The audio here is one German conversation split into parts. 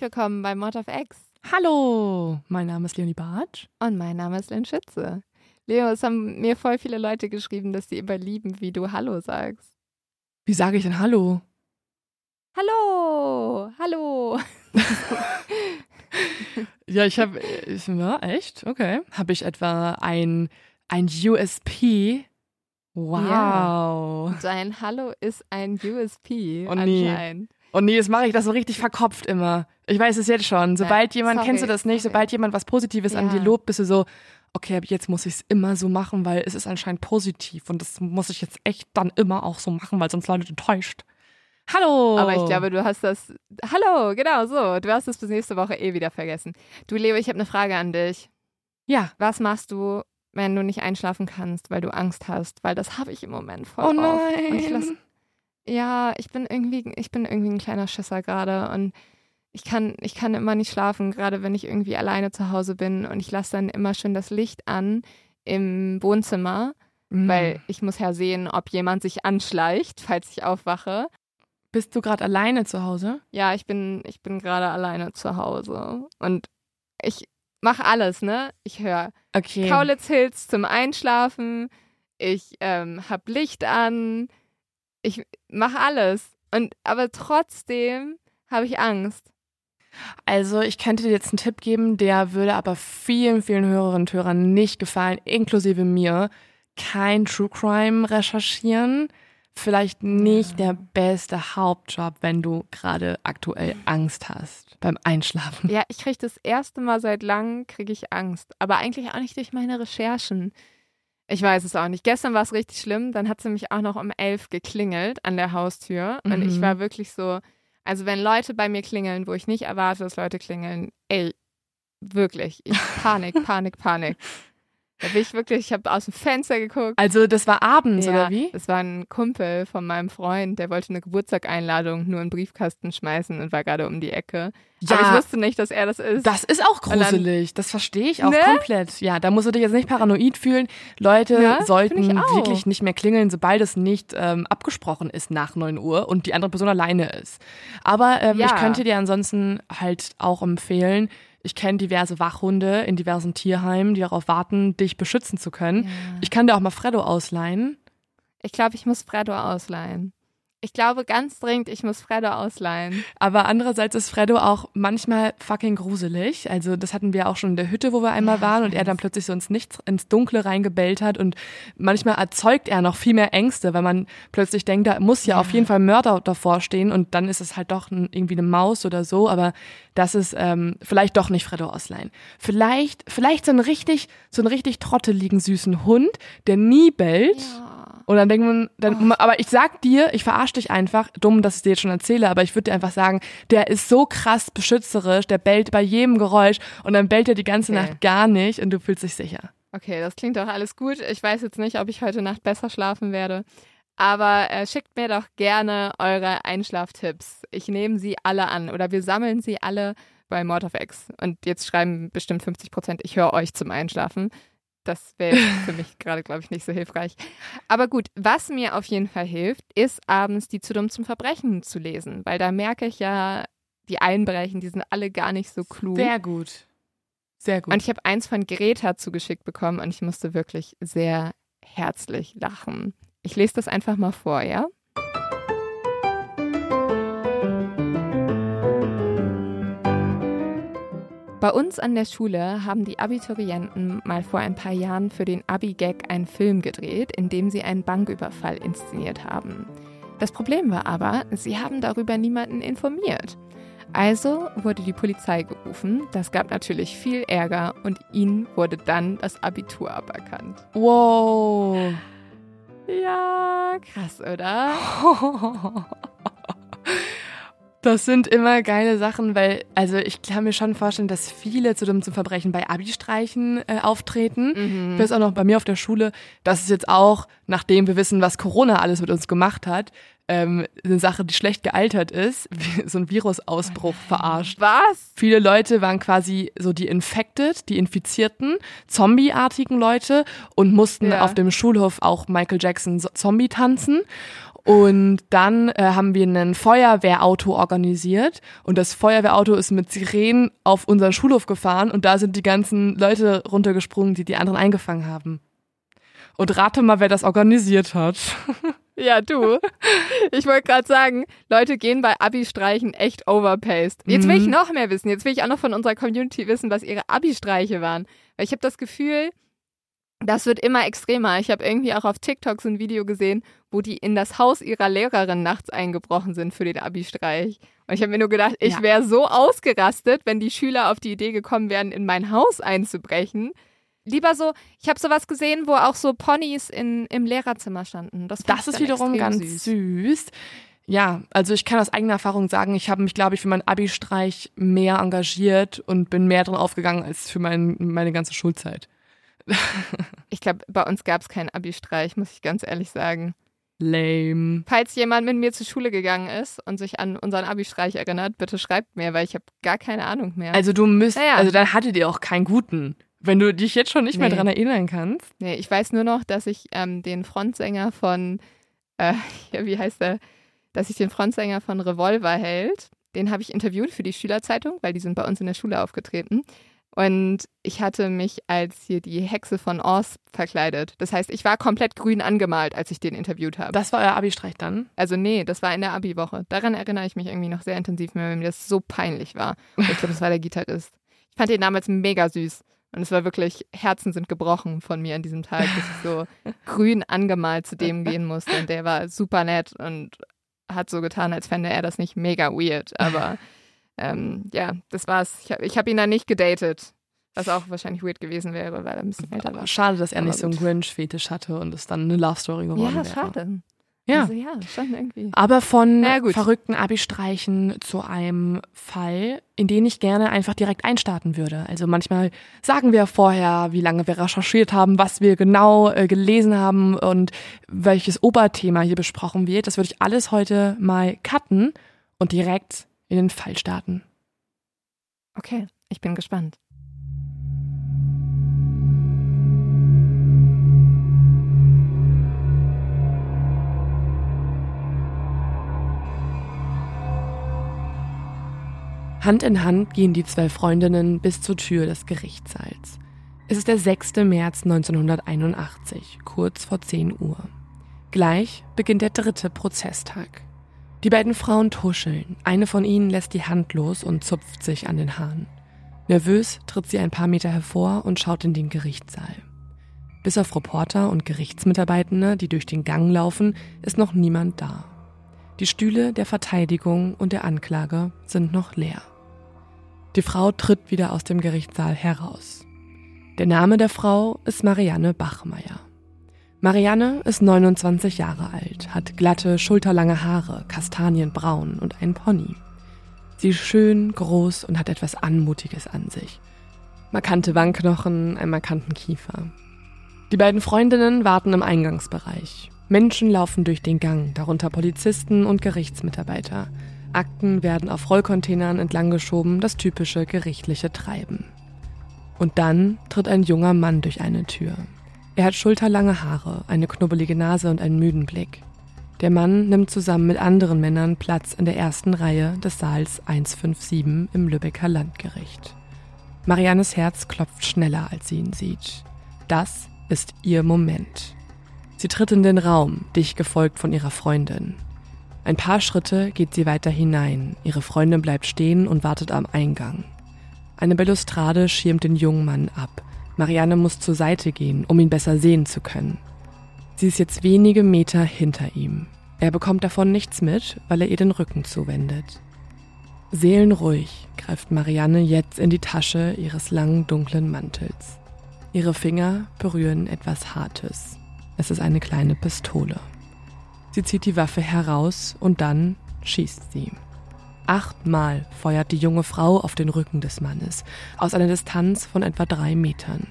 Herzlich willkommen bei Mod of X. Hallo, mein Name ist Leonie Bartsch. Und mein Name ist Lynn Schütze. Leo, es haben mir voll viele Leute geschrieben, dass sie immer lieben, wie du Hallo sagst. Wie sage ich denn Hallo? Hallo, hallo. ja, ich habe, ja, echt? Okay. Habe ich etwa ein, ein USP? Wow. Ja. Dein Hallo ist ein USP oh, nee. Und nee, jetzt mache ich das so richtig verkopft immer. Ich weiß es jetzt schon. Sobald jemand, sorry, kennst du das nicht, sorry. sobald jemand was Positives ja. an dir lobt, bist du so, okay, ab jetzt muss ich es immer so machen, weil es ist anscheinend positiv und das muss ich jetzt echt dann immer auch so machen, weil sonst Leute enttäuscht. Hallo! Aber ich glaube, du hast das. Hallo, genau so. Du hast es bis nächste Woche eh wieder vergessen. Du, Leo, ich habe eine Frage an dich. Ja. Was machst du, wenn du nicht einschlafen kannst, weil du Angst hast? Weil das habe ich im Moment voll. Oh nein! Und ich lass, ja, ich bin irgendwie, ich bin irgendwie ein kleiner Schisser gerade und ich kann, ich kann immer nicht schlafen, gerade wenn ich irgendwie alleine zu Hause bin und ich lasse dann immer schon das Licht an im Wohnzimmer, mhm. weil ich muss ja sehen, ob jemand sich anschleicht, falls ich aufwache. Bist du gerade alleine zu Hause? Ja, ich bin, ich bin gerade alleine zu Hause und ich mache alles, ne? Ich höre okay. Kaulitz Hills zum Einschlafen, ich ähm, hab Licht an, ich mache alles. Und aber trotzdem habe ich Angst. Also ich könnte dir jetzt einen Tipp geben, der würde aber vielen, vielen Hörerinnen und Hörern nicht gefallen, inklusive mir. Kein True Crime recherchieren. Vielleicht nicht der beste Hauptjob, wenn du gerade aktuell Angst hast beim Einschlafen. Ja, ich kriege das erste Mal seit langem kriege ich Angst, aber eigentlich auch nicht durch meine Recherchen. Ich weiß es auch nicht. Gestern war es richtig schlimm. Dann hat sie mich auch noch um elf geklingelt an der Haustür. Mhm. Und ich mhm. war wirklich so, also wenn Leute bei mir klingeln, wo ich nicht erwarte, dass Leute klingeln, ey, wirklich, ich Panik, Panik, Panik. Da bin ich wirklich, ich habe aus dem Fenster geguckt. Also das war abends, ja, oder wie? Das war ein Kumpel von meinem Freund, der wollte eine Geburtstageinladung nur in den Briefkasten schmeißen und war gerade um die Ecke. Ja, Aber ich wusste nicht, dass er das ist. Das ist auch gruselig. Dann, das verstehe ich auch ne? komplett. Ja, da musst du dich jetzt nicht paranoid fühlen. Leute ja, sollten wirklich nicht mehr klingeln, sobald es nicht ähm, abgesprochen ist nach 9 Uhr und die andere Person alleine ist. Aber ähm, ja. ich könnte dir ansonsten halt auch empfehlen, ich kenne diverse Wachhunde in diversen Tierheimen, die darauf warten, dich beschützen zu können. Ja. Ich kann dir auch mal Freddo ausleihen. Ich glaube, ich muss Freddo ausleihen. Ich glaube ganz dringend, ich muss Freddo ausleihen. Aber andererseits ist Freddo auch manchmal fucking gruselig. Also das hatten wir auch schon in der Hütte, wo wir einmal ja, waren und er dann plötzlich so ins Nichts, ins Dunkle reingebellt hat und manchmal erzeugt er noch viel mehr Ängste, weil man plötzlich denkt, da muss ja, ja. auf jeden Fall Mörder davor stehen und dann ist es halt doch ein, irgendwie eine Maus oder so. Aber das ist ähm, vielleicht doch nicht Freddo ausleihen. Vielleicht, vielleicht so einen richtig, so einen richtig trotteligen süßen Hund, der nie bellt. Ja und dann denkt man, dann, oh. aber ich sag dir, ich verarsche dich einfach, dumm, dass ich dir jetzt schon erzähle, aber ich würde dir einfach sagen, der ist so krass beschützerisch, der bellt bei jedem Geräusch und dann bellt er die ganze okay. Nacht gar nicht und du fühlst dich sicher. Okay, das klingt doch alles gut. Ich weiß jetzt nicht, ob ich heute Nacht besser schlafen werde. Aber äh, schickt mir doch gerne eure Einschlaftipps. Ich nehme sie alle an oder wir sammeln sie alle bei Mord of X. Und jetzt schreiben bestimmt 50 Prozent, ich höre euch zum Einschlafen. Das wäre für mich gerade, glaube ich, nicht so hilfreich. Aber gut, was mir auf jeden Fall hilft, ist abends die zu dumm zum Verbrechen zu lesen, weil da merke ich ja, die Einbrechen, die sind alle gar nicht so klug. Sehr gut. Sehr gut. Und ich habe eins von Greta zugeschickt bekommen und ich musste wirklich sehr herzlich lachen. Ich lese das einfach mal vor, ja? Bei uns an der Schule haben die Abiturienten mal vor ein paar Jahren für den Abi-Gag einen Film gedreht, in dem sie einen Banküberfall inszeniert haben. Das Problem war aber, sie haben darüber niemanden informiert. Also wurde die Polizei gerufen, das gab natürlich viel Ärger und ihnen wurde dann das Abitur aberkannt. Wow. Ja, krass, oder? Das sind immer geile Sachen, weil, also ich kann mir schon vorstellen, dass viele zu dem zum Verbrechen bei Abi-Streichen äh, auftreten. Mhm. Das ist auch noch bei mir auf der Schule. Das ist jetzt auch, nachdem wir wissen, was Corona alles mit uns gemacht hat, ähm, eine Sache, die schlecht gealtert ist, so ein Virusausbruch oh verarscht. Was? Viele Leute waren quasi so die Infected, die Infizierten, Zombie-artigen Leute und mussten ja. auf dem Schulhof auch Michael Jackson Zombie tanzen. Und dann äh, haben wir ein Feuerwehrauto organisiert und das Feuerwehrauto ist mit Sirenen auf unseren Schulhof gefahren und da sind die ganzen Leute runtergesprungen, die die anderen eingefangen haben. Und rate mal, wer das organisiert hat. Ja, du. Ich wollte gerade sagen, Leute gehen bei Abi-Streichen echt overpaced. Jetzt will ich Mhm. noch mehr wissen. Jetzt will ich auch noch von unserer Community wissen, was ihre Abi-Streiche waren. Weil ich habe das Gefühl, das wird immer extremer. Ich habe irgendwie auch auf TikTok so ein Video gesehen, wo die in das Haus ihrer Lehrerin nachts eingebrochen sind für den Abi-Streich. Und ich habe mir nur gedacht, ich Ja. wäre so ausgerastet, wenn die Schüler auf die Idee gekommen wären, in mein Haus einzubrechen. Lieber so, ich habe sowas gesehen, wo auch so Ponys in, im Lehrerzimmer standen. Das, Das ist wiederum ganz süß. Ja, also ich kann aus eigener Erfahrung sagen, ich habe mich, glaube ich, für meinen Abi-Streich mehr engagiert und bin mehr drin aufgegangen als für mein, meine ganze Schulzeit. Ich glaube, bei uns gab es keinen Abi-Streich, muss ich ganz ehrlich sagen. Lame. Falls jemand mit mir zur Schule gegangen ist und sich an unseren Abi-Streich erinnert, bitte schreibt mir, weil ich habe gar keine Ahnung mehr. Also du müsst, Naja. also dann hattet ihr auch keinen guten. Wenn du dich jetzt schon nicht mehr Nee. dran erinnern kannst. nee, ich weiß nur noch, dass ich ähm, den Frontsänger von, äh, ja, wie heißt der, dass ich den Frontsänger von Revolver hält, den habe ich interviewt für die Schülerzeitung, weil die sind bei uns in der Schule aufgetreten. Und ich hatte mich als hier die Hexe von Oz verkleidet. Das heißt, ich war komplett grün angemalt, als ich den interviewt habe. Das war euer Abi-Streich dann? Also nee, das war in der Abi-Woche. Daran erinnere ich mich irgendwie noch sehr intensiv, weil mir das so peinlich war. Und ich glaube, das war der Gitarrist. Ich fand den damals mega süß. Und es war wirklich, Herzen sind gebrochen von mir an diesem Tag, dass ich so grün angemalt zu dem gehen musste. Und der war super nett und hat so getan, als fände er das nicht mega weird. Aber ähm, ja, das war's. Ich habe ich hab ihn dann nicht gedatet. Was auch wahrscheinlich weird gewesen wäre, weil er ein bisschen älter war. Schade, dass er Aber nicht so einen. Grinch-Fetisch hatte und es dann eine Love-Story geworden Ja, wäre. schade. Ja. Also, ja, schon irgendwie. Aber von gut. verrückten Abi-Streichen zu einem Fall, in den ich gerne einfach direkt einstarten würde. Also manchmal sagen wir vorher, wie lange wir recherchiert haben, was wir genau äh, gelesen haben und welches Oberthema hier besprochen wird. Das würde ich alles heute mal cutten und direkt in den Fall starten. Okay, ich bin gespannt. Hand in Hand gehen die zwei Freundinnen bis zur Tür des Gerichtssaals. Es ist der 6. März 1981, kurz vor 10 Uhr. Gleich beginnt der dritte Prozesstag. Die beiden Frauen tuscheln. Eine von ihnen lässt die Hand los und zupft sich an den Haaren. Nervös tritt sie ein paar Meter hervor und schaut in den Gerichtssaal. Bis auf Reporter und Gerichtsmitarbeitende, die durch den Gang laufen, ist noch niemand da. Die Stühle der Verteidigung und der Anklage sind noch leer. Die Frau tritt wieder aus dem Gerichtssaal heraus. Der Name der Frau ist Marianne Bachmeier. Marianne ist 29 Jahre alt, hat glatte, schulterlange Haare, kastanienbraun und ein Pony. Sie ist schön, groß und hat etwas Anmutiges an sich. Markante Wangenknochen, einen markanten Kiefer. Die beiden Freundinnen warten im Eingangsbereich. Menschen laufen durch den Gang, darunter Polizisten und Gerichtsmitarbeiter. Akten werden auf Rollcontainern entlanggeschoben, das typische gerichtliche Treiben. Und dann tritt ein junger Mann durch eine Tür. Er hat schulterlange Haare, eine knubbelige Nase und einen müden Blick. Der Mann nimmt zusammen mit anderen Männern Platz in der ersten Reihe des Saals 157 im Lübecker Landgericht. Mariannes Herz klopft schneller, als sie ihn sieht. Das ist ihr Moment. Sie tritt in den Raum, dicht gefolgt von ihrer Freundin. Ein paar Schritte geht sie weiter hinein. Ihre Freundin bleibt stehen und wartet am Eingang. Eine Balustrade schirmt den jungen Mann ab. Marianne muss zur Seite gehen, um ihn besser sehen zu können. Sie ist jetzt wenige Meter hinter ihm. Er bekommt davon nichts mit, weil er ihr den Rücken zuwendet. Seelenruhig greift Marianne jetzt in die Tasche ihres langen dunklen Mantels. Ihre Finger berühren etwas Hartes. Es ist eine kleine Pistole. Sie zieht die Waffe heraus und dann schießt sie. Achtmal feuert die junge Frau auf den Rücken des Mannes, aus einer Distanz von etwa drei Metern.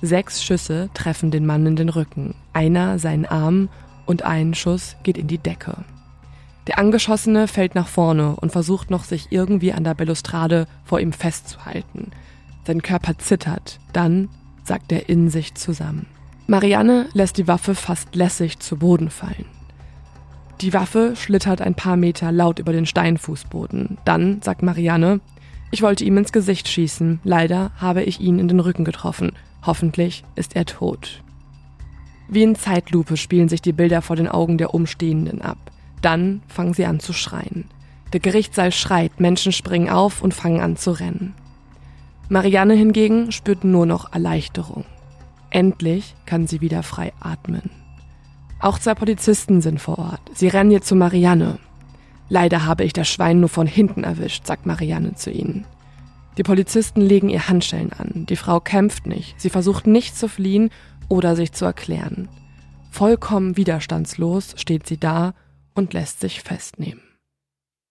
Sechs Schüsse treffen den Mann in den Rücken, einer seinen Arm und ein Schuss geht in die Decke. Der Angeschossene fällt nach vorne und versucht noch, sich irgendwie an der Balustrade vor ihm festzuhalten. Sein Körper zittert, dann sackt er in sich zusammen. Marianne lässt die Waffe fast lässig zu Boden fallen. Die Waffe schlittert ein paar Meter laut über den Steinfußboden. Dann sagt Marianne, ich wollte ihm ins Gesicht schießen. Leider habe ich ihn in den Rücken getroffen. Hoffentlich ist er tot. Wie in Zeitlupe spielen sich die Bilder vor den Augen der Umstehenden ab. Dann fangen sie an zu schreien. Der Gerichtssaal schreit, Menschen springen auf und fangen an zu rennen. Marianne hingegen spürt nur noch Erleichterung. Endlich kann sie wieder frei atmen. Auch zwei Polizisten sind vor Ort. Sie rennen jetzt zu Marianne. Leider habe ich das Schwein nur von hinten erwischt, sagt Marianne zu ihnen. Die Polizisten legen ihr Handschellen an. Die Frau kämpft nicht. Sie versucht nicht zu fliehen oder sich zu erklären. Vollkommen widerstandslos steht sie da und lässt sich festnehmen.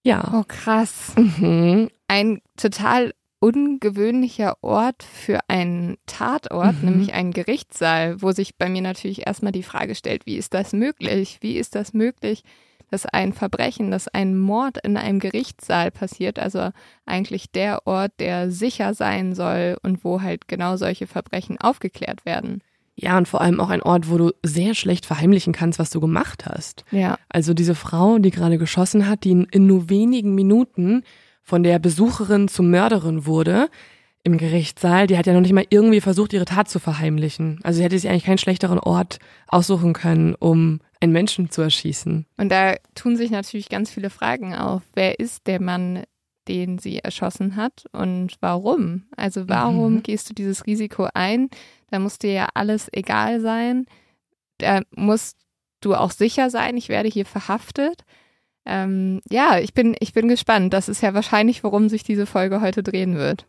Ja. Oh, krass. Mhm. Ein total ungewöhnlicher Ort für einen Tatort, Mhm. nämlich einen Gerichtssaal, wo sich bei mir natürlich erstmal die Frage stellt, wie ist das möglich? Wie ist das möglich, dass ein Verbrechen, dass ein Mord in einem Gerichtssaal passiert, also eigentlich der Ort, der sicher sein soll und wo halt genau solche Verbrechen aufgeklärt werden. Ja, und vor allem auch ein Ort, wo du sehr schlecht verheimlichen kannst, was du gemacht hast. Ja. Also diese Frau, die gerade geschossen hat, die in, in nur wenigen Minuten von der Besucherin zur Mörderin wurde im Gerichtssaal, die hat ja noch nicht mal irgendwie versucht, ihre Tat zu verheimlichen. Also sie hätte sich eigentlich keinen schlechteren Ort aussuchen können, um einen Menschen zu erschießen. Und da tun sich natürlich ganz viele Fragen auf. Wer ist der Mann, den sie erschossen hat und warum? Also warum Mhm. gehst du dieses Risiko ein? Da muss dir ja alles egal sein. Da musst du auch sicher sein, ich werde hier verhaftet. Ähm, ja, ich bin, ich bin gespannt. Das ist ja wahrscheinlich, worum sich diese Folge heute drehen wird.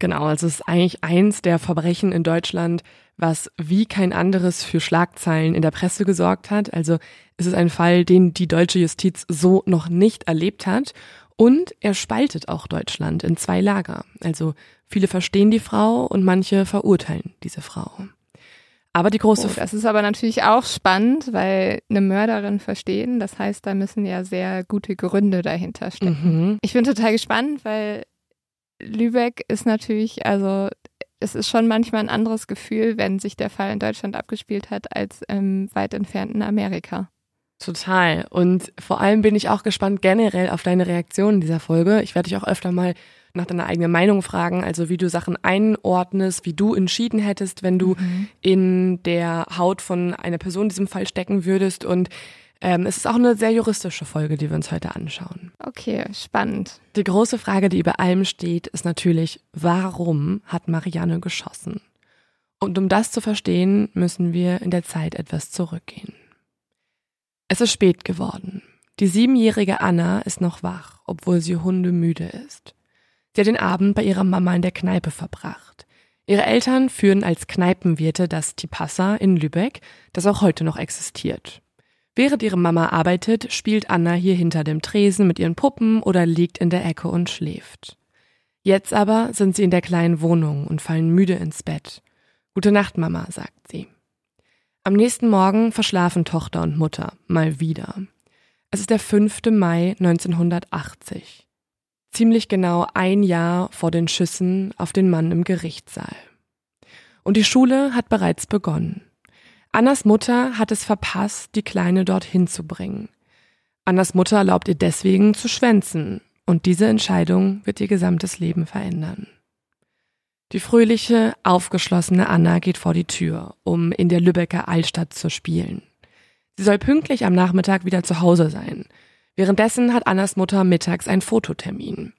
Genau, also es ist eigentlich eins der Verbrechen in Deutschland, was wie kein anderes für Schlagzeilen in der Presse gesorgt hat. Also es ist ein Fall, den die deutsche Justiz so noch nicht erlebt hat. Und er spaltet auch Deutschland in zwei Lager. Also viele verstehen die Frau und manche verurteilen diese Frau. Aber die große Oh, das ist aber natürlich auch spannend, weil eine Mörderin verstehen, das heißt, da müssen ja sehr gute Gründe dahinter stecken. Mhm. Ich bin total gespannt, weil Lübeck ist natürlich, also es ist schon manchmal ein anderes Gefühl, wenn sich der Fall in Deutschland abgespielt hat, als im weit entfernten Amerika. Total. Und vor allem bin ich auch gespannt generell auf deine Reaktion in dieser Folge. Ich werde dich auch öfter mal nach deiner eigenen Meinung fragen, also wie du Sachen einordnest, wie du entschieden hättest, wenn du in der Haut von einer Person in diesem Fall stecken würdest. Und ähm, es ist auch eine sehr juristische Folge, die wir uns heute anschauen. Okay, spannend. Die große Frage, die über allem steht, ist natürlich, warum hat Marianne geschossen? Und um das zu verstehen, müssen wir in der Zeit etwas zurückgehen. Es ist spät geworden. Die siebenjährige Anna ist noch wach, obwohl sie hundemüde ist. Sie hat den Abend bei ihrer Mama in der Kneipe verbracht. Ihre Eltern führen als Kneipenwirte das Tipassa in Lübeck, das auch heute noch existiert. Während ihre Mama arbeitet, spielt Anna hier hinter dem Tresen mit ihren Puppen oder liegt in der Ecke und schläft. Jetzt aber sind sie in der kleinen Wohnung und fallen müde ins Bett. Gute Nacht, Mama, sagt sie. Am nächsten Morgen verschlafen Tochter und Mutter mal wieder. Es ist der 5. Mai 1980. Ziemlich genau ein Jahr vor den Schüssen auf den Mann im Gerichtssaal. Und die Schule hat bereits begonnen. Annas Mutter hat es verpasst, die Kleine dorthin zu bringen. Annas Mutter erlaubt ihr deswegen zu schwänzen, und diese Entscheidung wird ihr gesamtes Leben verändern. Die fröhliche, aufgeschlossene Anna geht vor die Tür, um in der Lübecker Altstadt zu spielen. Sie soll pünktlich am Nachmittag wieder zu Hause sein. Währenddessen hat Annas Mutter mittags einen Fototermin.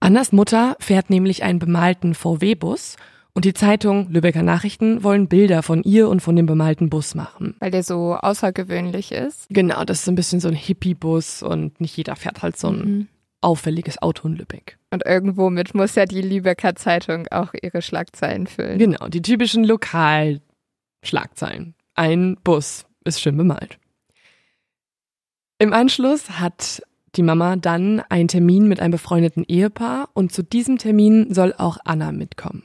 Annas Mutter fährt nämlich einen bemalten VW-Bus und die Zeitung Lübecker Nachrichten wollen Bilder von ihr und von dem bemalten Bus machen. Weil der so außergewöhnlich ist. Genau, das ist ein bisschen so ein Hippie-Bus und nicht jeder fährt halt so ein Mhm. auffälliges Auto in Lübeck. Und irgendwo mit muss ja die Lübecker Zeitung auch ihre Schlagzeilen füllen. Genau, die typischen Lokalschlagzeilen. Ein Bus ist schön bemalt. Im Anschluss hat die Mama dann einen Termin mit einem befreundeten Ehepaar und zu diesem Termin soll auch Anna mitkommen.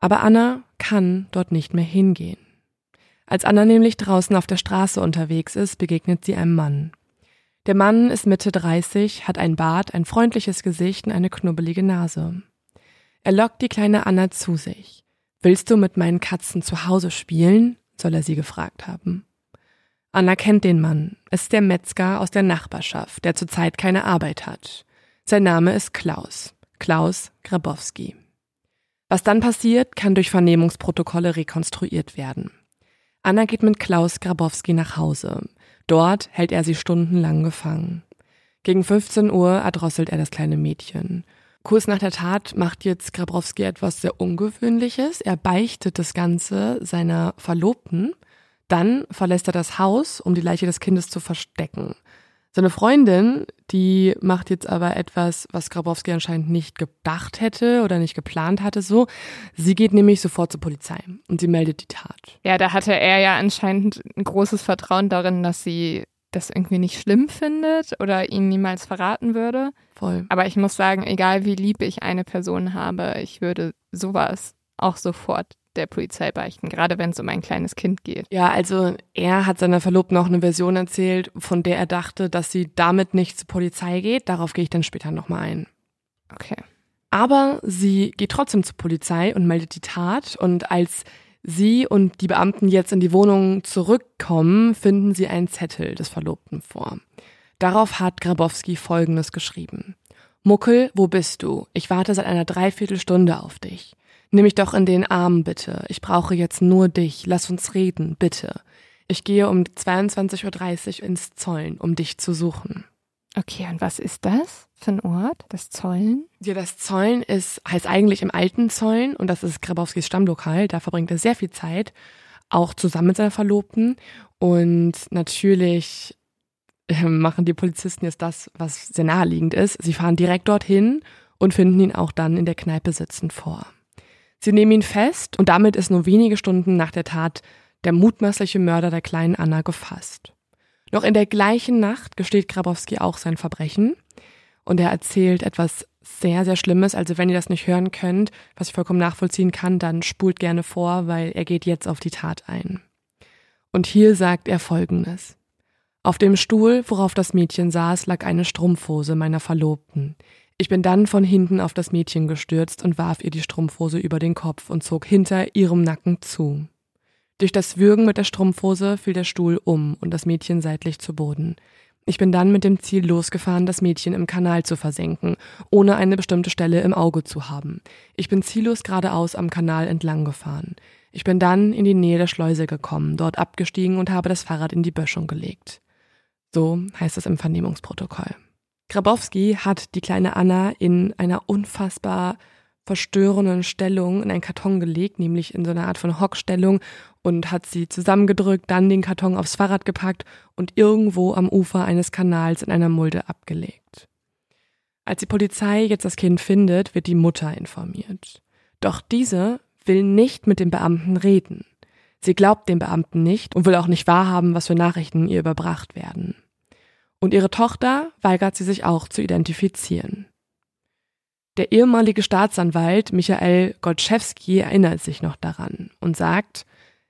Aber Anna kann dort nicht mehr hingehen. Als Anna nämlich draußen auf der Straße unterwegs ist, begegnet sie einem Mann. Der Mann ist Mitte 30, hat ein Bart, ein freundliches Gesicht und eine knubbelige Nase. Er lockt die kleine Anna zu sich. Willst du mit meinen Katzen zu Hause spielen? soll er sie gefragt haben. Anna kennt den Mann. Es ist der Metzger aus der Nachbarschaft, der zurzeit keine Arbeit hat. Sein Name ist Klaus. Klaus Grabowski. Was dann passiert, kann durch Vernehmungsprotokolle rekonstruiert werden. Anna geht mit Klaus Grabowski nach Hause. Dort hält er sie stundenlang gefangen. Gegen 15 Uhr erdrosselt er das kleine Mädchen. Kurz nach der Tat macht jetzt Grabrowski etwas sehr Ungewöhnliches. Er beichtet das Ganze seiner Verlobten. Dann verlässt er das Haus, um die Leiche des Kindes zu verstecken. Seine Freundin, die macht jetzt aber etwas, was Grabowski anscheinend nicht gedacht hätte oder nicht geplant hatte, so. Sie geht nämlich sofort zur Polizei und sie meldet die Tat. Ja, da hatte er ja anscheinend ein großes Vertrauen darin, dass sie das irgendwie nicht schlimm findet oder ihn niemals verraten würde. Voll. Aber ich muss sagen, egal wie lieb ich eine Person habe, ich würde sowas auch sofort der Polizei beichten, gerade wenn es um ein kleines Kind geht. Ja, also er hat seiner Verlobten noch eine Version erzählt, von der er dachte, dass sie damit nicht zur Polizei geht. Darauf gehe ich dann später nochmal ein. Okay. Aber sie geht trotzdem zur Polizei und meldet die Tat und als Sie und die Beamten jetzt in die Wohnung zurückkommen, finden sie einen Zettel des Verlobten vor. Darauf hat Grabowski Folgendes geschrieben. Muckel, wo bist du? Ich warte seit einer Dreiviertelstunde auf dich. Nimm mich doch in den Arm, bitte. Ich brauche jetzt nur dich. Lass uns reden, bitte. Ich gehe um 22.30 Uhr ins Zollen, um dich zu suchen. Okay, und was ist das für ein Ort? Das Zollen? Ja, das Zollen ist, heißt eigentlich im alten Zollen und das ist Grabowskis Stammlokal. Da verbringt er sehr viel Zeit, auch zusammen mit seiner Verlobten. Und natürlich äh, machen die Polizisten jetzt das, was sehr naheliegend ist. Sie fahren direkt dorthin und finden ihn auch dann in der Kneipe sitzend vor. Sie nehmen ihn fest und damit ist nur wenige Stunden nach der Tat der mutmaßliche Mörder der kleinen Anna gefasst. Noch in der gleichen Nacht gesteht Grabowski auch sein Verbrechen und er erzählt etwas sehr, sehr Schlimmes. Also wenn ihr das nicht hören könnt, was ich vollkommen nachvollziehen kann, dann spult gerne vor, weil er geht jetzt auf die Tat ein. Und hier sagt er Folgendes. Auf dem Stuhl, worauf das Mädchen saß, lag eine Strumpfhose meiner Verlobten. Ich bin dann von hinten auf das Mädchen gestürzt und warf ihr die Strumpfhose über den Kopf und zog hinter ihrem Nacken zu. Durch das Würgen mit der Strumpfhose fiel der Stuhl um und das Mädchen seitlich zu Boden. Ich bin dann mit dem Ziel losgefahren, das Mädchen im Kanal zu versenken, ohne eine bestimmte Stelle im Auge zu haben. Ich bin ziellos geradeaus am Kanal entlang gefahren. Ich bin dann in die Nähe der Schleuse gekommen, dort abgestiegen und habe das Fahrrad in die Böschung gelegt. So heißt es im Vernehmungsprotokoll. Grabowski hat die kleine Anna in einer unfassbar verstörenden Stellung in einen Karton gelegt, nämlich in so einer Art von Hockstellung und hat sie zusammengedrückt, dann den Karton aufs Fahrrad gepackt und irgendwo am Ufer eines Kanals in einer Mulde abgelegt. Als die Polizei jetzt das Kind findet, wird die Mutter informiert. Doch diese will nicht mit dem Beamten reden. Sie glaubt dem Beamten nicht und will auch nicht wahrhaben, was für Nachrichten ihr überbracht werden. Und ihre Tochter weigert sie sich auch zu identifizieren. Der ehemalige Staatsanwalt Michael Gottschewski erinnert sich noch daran und sagt,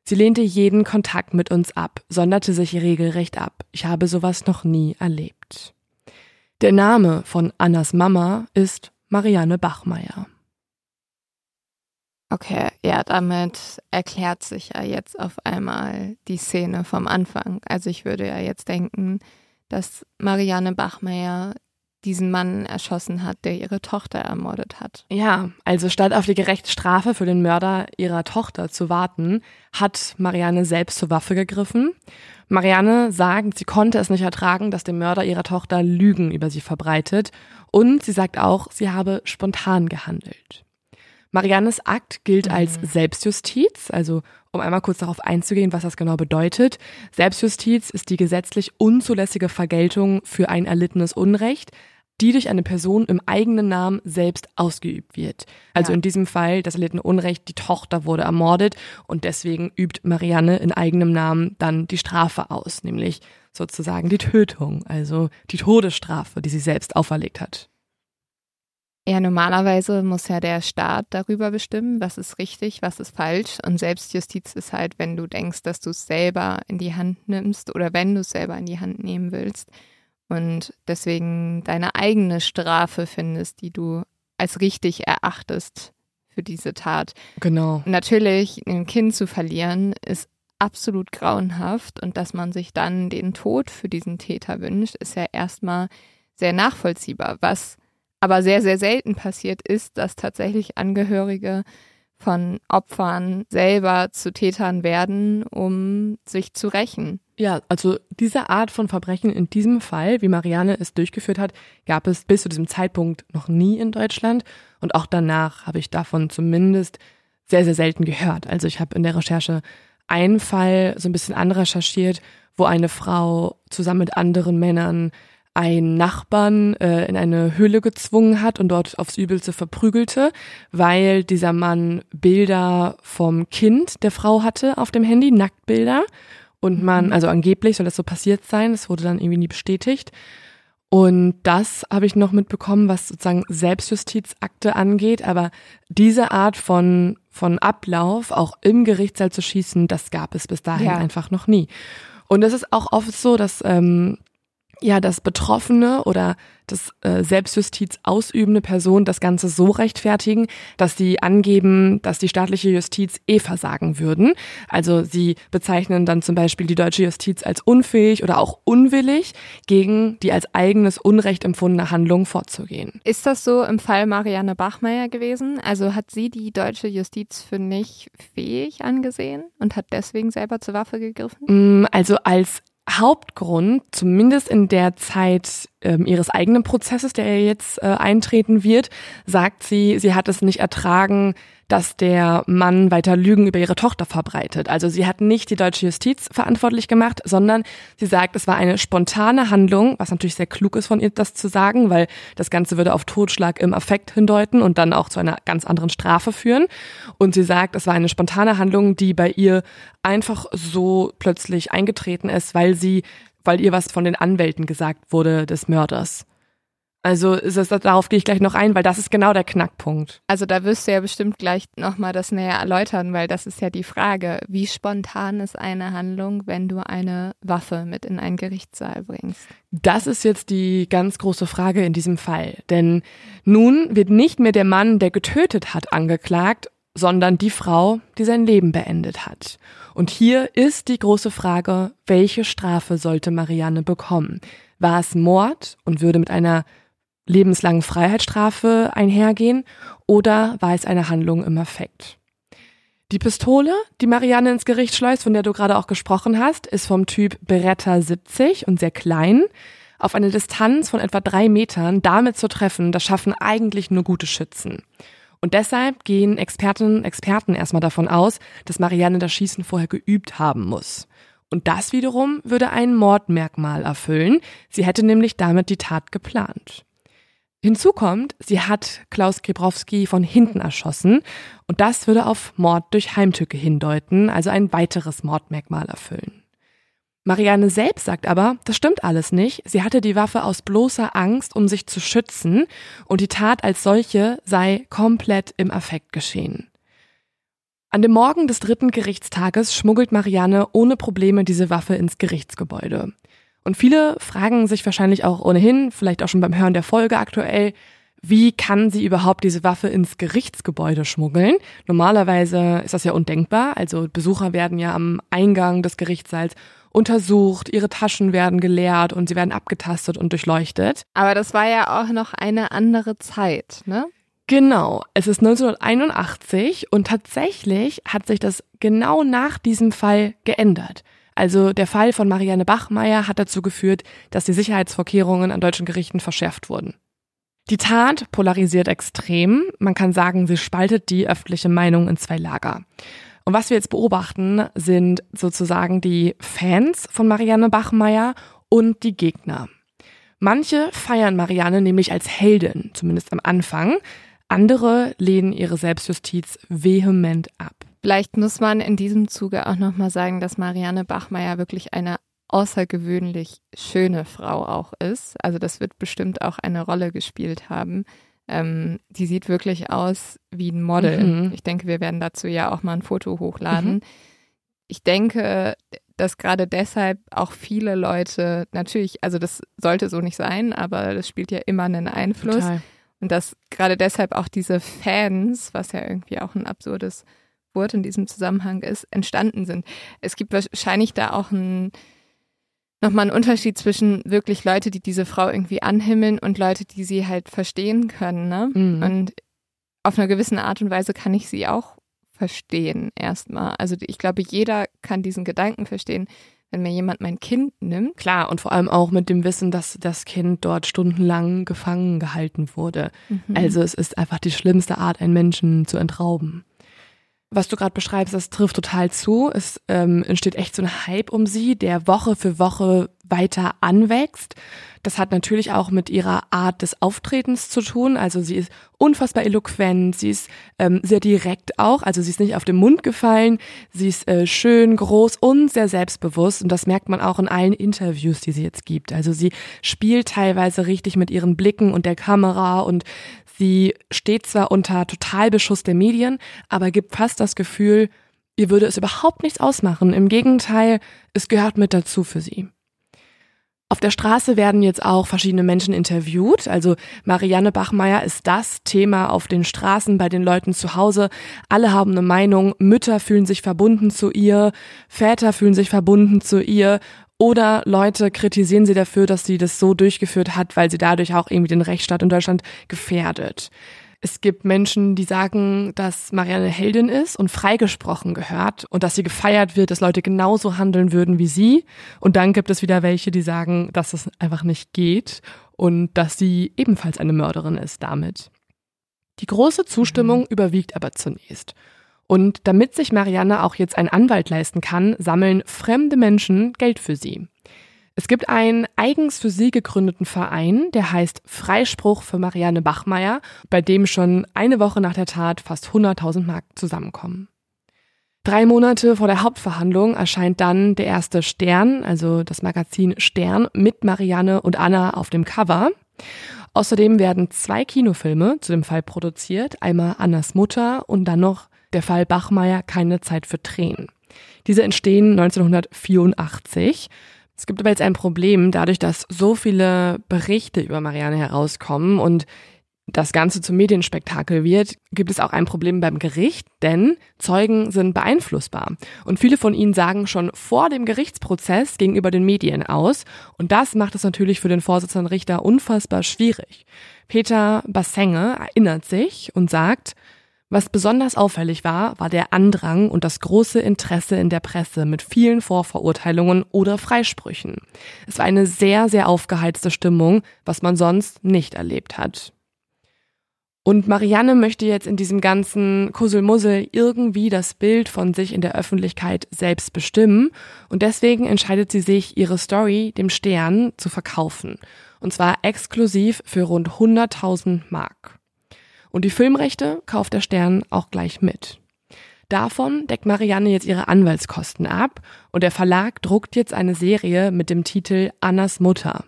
sie lehnte jeden Kontakt mit uns ab, sonderte sich regelrecht ab. Ich habe sowas noch nie erlebt. Der Name von Annas Mama ist Marianne Bachmeier. Okay, ja, damit erklärt sich ja jetzt auf einmal die Szene vom Anfang. Also ich würde ja jetzt denken, dass Marianne Bachmeier diesen Mann erschossen hat, der ihre Tochter ermordet hat. Ja, also statt auf die gerechte Strafe für den Mörder ihrer Tochter zu warten, hat Marianne selbst zur Waffe gegriffen. Marianne sagt, sie konnte es nicht ertragen, dass der Mörder ihrer Tochter Lügen über sie verbreitet und sie sagt auch, sie habe spontan gehandelt. Mariannes Akt gilt mhm. als Selbstjustiz, also um einmal kurz darauf einzugehen, was das genau bedeutet. Selbstjustiz ist die gesetzlich unzulässige Vergeltung für ein erlittenes Unrecht, die durch eine Person im eigenen Namen selbst ausgeübt wird. Also ja. in diesem Fall das erlittene Unrecht, die Tochter wurde ermordet und deswegen übt Marianne in eigenem Namen dann die Strafe aus, nämlich sozusagen die Tötung, also die Todesstrafe, die sie selbst auferlegt hat. Ja, normalerweise muss ja der Staat darüber bestimmen, was ist richtig, was ist falsch. Und Selbstjustiz ist halt, wenn du denkst, dass du es selber in die Hand nimmst oder wenn du es selber in die Hand nehmen willst und deswegen deine eigene Strafe findest, die du als richtig erachtest für diese Tat. Genau. Natürlich, ein Kind zu verlieren, ist absolut grauenhaft und dass man sich dann den Tod für diesen Täter wünscht, ist ja erstmal sehr nachvollziehbar. Was aber sehr, sehr selten passiert ist, dass tatsächlich Angehörige von Opfern selber zu Tätern werden, um sich zu rächen. Ja, also diese Art von Verbrechen in diesem Fall, wie Marianne es durchgeführt hat, gab es bis zu diesem Zeitpunkt noch nie in Deutschland. Und auch danach habe ich davon zumindest sehr, sehr selten gehört. Also ich habe in der Recherche einen Fall so ein bisschen anrecherchiert, wo eine Frau zusammen mit anderen Männern einen Nachbarn äh, in eine Höhle gezwungen hat und dort aufs Übelste verprügelte, weil dieser Mann Bilder vom Kind der Frau hatte auf dem Handy, Nacktbilder. Und man, mhm. also angeblich soll das so passiert sein, das wurde dann irgendwie nie bestätigt. Und das habe ich noch mitbekommen, was sozusagen Selbstjustizakte angeht. Aber diese Art von, von Ablauf, auch im Gerichtssaal zu schießen, das gab es bis dahin ja. einfach noch nie. Und es ist auch oft so, dass ähm, ja, dass Betroffene oder das äh, Selbstjustiz ausübende Person das Ganze so rechtfertigen, dass sie angeben, dass die staatliche Justiz eh versagen würden. Also sie bezeichnen dann zum Beispiel die deutsche Justiz als unfähig oder auch unwillig, gegen die als eigenes Unrecht empfundene Handlung vorzugehen. Ist das so im Fall Marianne Bachmeier gewesen? Also hat sie die deutsche Justiz für nicht fähig angesehen und hat deswegen selber zur Waffe gegriffen? Mm, also als Hauptgrund, zumindest in der Zeit ähm, ihres eigenen Prozesses, der jetzt äh, eintreten wird, sagt sie, sie hat es nicht ertragen, dass der Mann weiter Lügen über ihre Tochter verbreitet. Also sie hat nicht die deutsche Justiz verantwortlich gemacht, sondern sie sagt, es war eine spontane Handlung, was natürlich sehr klug ist von ihr, das zu sagen, weil das Ganze würde auf Totschlag im Affekt hindeuten und dann auch zu einer ganz anderen Strafe führen. Und sie sagt, es war eine spontane Handlung, die bei ihr einfach so plötzlich eingetreten ist, weil sie weil ihr was von den Anwälten gesagt wurde des Mörders. Also ist es, darauf gehe ich gleich noch ein, weil das ist genau der Knackpunkt. Also da wirst du ja bestimmt gleich nochmal das näher erläutern, weil das ist ja die Frage, wie spontan ist eine Handlung, wenn du eine Waffe mit in einen Gerichtssaal bringst? Das ist jetzt die ganz große Frage in diesem Fall. Denn nun wird nicht mehr der Mann, der getötet hat, angeklagt, sondern die Frau, die sein Leben beendet hat. Und hier ist die große Frage, welche Strafe sollte Marianne bekommen? War es Mord und würde mit einer lebenslangen Freiheitsstrafe einhergehen oder war es eine Handlung im Affekt? Die Pistole, die Marianne ins Gericht schleust, von der du gerade auch gesprochen hast, ist vom Typ Beretta 70 und sehr klein. Auf eine Distanz von etwa drei Metern damit zu treffen, das schaffen eigentlich nur gute Schützen. Und deshalb gehen Expertinnen und Experten erstmal davon aus, dass Marianne das Schießen vorher geübt haben muss. Und das wiederum würde ein Mordmerkmal erfüllen. Sie hätte nämlich damit die Tat geplant. Hinzu kommt, sie hat Klaus Gebrowski von hinten erschossen und das würde auf Mord durch Heimtücke hindeuten, also ein weiteres Mordmerkmal erfüllen. Marianne selbst sagt aber, das stimmt alles nicht. Sie hatte die Waffe aus bloßer Angst, um sich zu schützen und die Tat als solche sei komplett im Affekt geschehen. An dem Morgen des dritten Gerichtstages schmuggelt Marianne ohne Probleme diese Waffe ins Gerichtsgebäude. Und viele fragen sich wahrscheinlich auch ohnehin, vielleicht auch schon beim Hören der Folge aktuell, wie kann sie überhaupt diese Waffe ins Gerichtsgebäude schmuggeln? Normalerweise ist das ja undenkbar. Also Besucher werden ja am Eingang des Gerichtssaals untersucht, ihre Taschen werden geleert und sie werden abgetastet und durchleuchtet. Aber das war ja auch noch eine andere Zeit, ne? Genau, es ist 1981 und tatsächlich hat sich das genau nach diesem Fall geändert. Also der Fall von Marianne Bachmeier hat dazu geführt, dass die Sicherheitsvorkehrungen an deutschen Gerichten verschärft wurden. Die Tat polarisiert extrem. Man kann sagen, sie spaltet die öffentliche Meinung in zwei Lager. Und was wir jetzt beobachten, sind sozusagen die Fans von Marianne Bachmeier und die Gegner. Manche feiern Marianne nämlich als Heldin, zumindest am Anfang. Andere lehnen ihre Selbstjustiz vehement ab. Vielleicht muss man in diesem Zuge auch nochmal sagen, dass Marianne Bachmeier wirklich eine außergewöhnlich schöne Frau auch ist. Also das wird bestimmt auch eine Rolle gespielt haben. Ähm, die sieht wirklich aus wie ein Model. Mhm. Ich denke, wir werden dazu ja auch mal ein Foto hochladen. Mhm. Ich denke, dass gerade deshalb auch viele Leute, natürlich, also das sollte so nicht sein, aber das spielt ja immer einen Einfluss. Total. Und dass gerade deshalb auch diese Fans, was ja irgendwie auch ein absurdes Geburt in diesem Zusammenhang ist, entstanden sind. Es gibt wahrscheinlich da auch ein, nochmal einen Unterschied zwischen wirklich Leute, die diese Frau irgendwie anhimmeln und Leute, die sie halt verstehen können. Ne? Mhm. Und auf einer gewissen Art und Weise kann ich sie auch verstehen erstmal. Also ich glaube, jeder kann diesen Gedanken verstehen, wenn mir jemand mein Kind nimmt. Klar, und vor allem auch mit dem Wissen, dass das Kind dort stundenlang gefangen gehalten wurde. Mhm. Also es ist einfach die schlimmste Art, einen Menschen zu entrauben was du gerade beschreibst, das trifft total zu. Es ähm, entsteht echt so ein Hype um sie, der Woche für Woche weiter anwächst. Das hat natürlich auch mit ihrer Art des Auftretens zu tun. Also sie ist unfassbar eloquent, sie ist ähm, sehr direkt auch, also sie ist nicht auf den Mund gefallen, sie ist äh, schön, groß und sehr selbstbewusst und das merkt man auch in allen Interviews, die sie jetzt gibt. Also sie spielt teilweise richtig mit ihren Blicken und der Kamera und Sie steht zwar unter Totalbeschuss der Medien, aber gibt fast das Gefühl, ihr würde es überhaupt nichts ausmachen. Im Gegenteil, es gehört mit dazu für sie. Auf der Straße werden jetzt auch verschiedene Menschen interviewt. Also Marianne Bachmeier ist das Thema auf den Straßen bei den Leuten zu Hause. Alle haben eine Meinung. Mütter fühlen sich verbunden zu ihr, Väter fühlen sich verbunden zu ihr oder Leute kritisieren sie dafür, dass sie das so durchgeführt hat, weil sie dadurch auch irgendwie den Rechtsstaat in Deutschland gefährdet. Es gibt Menschen, die sagen, dass Marianne Heldin ist und freigesprochen gehört und dass sie gefeiert wird, dass Leute genauso handeln würden wie sie. Und dann gibt es wieder welche, die sagen, dass das einfach nicht geht und dass sie ebenfalls eine Mörderin ist damit. Die große Zustimmung mhm. überwiegt aber zunächst. Und damit sich Marianne auch jetzt einen Anwalt leisten kann, sammeln fremde Menschen Geld für sie. Es gibt einen eigens für sie gegründeten Verein, der heißt Freispruch für Marianne Bachmeier, bei dem schon eine Woche nach der Tat fast 100.000 Mark zusammenkommen. Drei Monate vor der Hauptverhandlung erscheint dann der erste Stern, also das Magazin Stern, mit Marianne und Anna auf dem Cover. Außerdem werden zwei Kinofilme zu dem Fall produziert, einmal Annas Mutter und dann noch der Fall Bachmeier keine Zeit für Tränen. Diese entstehen 1984. Es gibt aber jetzt ein Problem, dadurch, dass so viele Berichte über Marianne herauskommen und das Ganze zum Medienspektakel wird, gibt es auch ein Problem beim Gericht, denn Zeugen sind beeinflussbar. Und viele von ihnen sagen schon vor dem Gerichtsprozess gegenüber den Medien aus. Und das macht es natürlich für den Vorsitzenden Richter unfassbar schwierig. Peter Bassenge erinnert sich und sagt, was besonders auffällig war, war der Andrang und das große Interesse in der Presse mit vielen Vorverurteilungen oder Freisprüchen. Es war eine sehr, sehr aufgeheizte Stimmung, was man sonst nicht erlebt hat. Und Marianne möchte jetzt in diesem ganzen Kusselmussel irgendwie das Bild von sich in der Öffentlichkeit selbst bestimmen und deswegen entscheidet sie sich, ihre Story dem Stern zu verkaufen. Und zwar exklusiv für rund 100.000 Mark. Und die Filmrechte kauft der Stern auch gleich mit. Davon deckt Marianne jetzt ihre Anwaltskosten ab und der Verlag druckt jetzt eine Serie mit dem Titel Annas Mutter.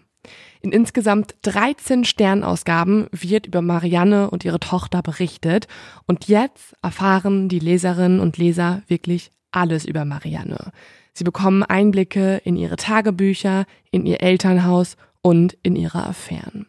In insgesamt 13 Sternausgaben wird über Marianne und ihre Tochter berichtet und jetzt erfahren die Leserinnen und Leser wirklich alles über Marianne. Sie bekommen Einblicke in ihre Tagebücher, in ihr Elternhaus und in ihre Affären.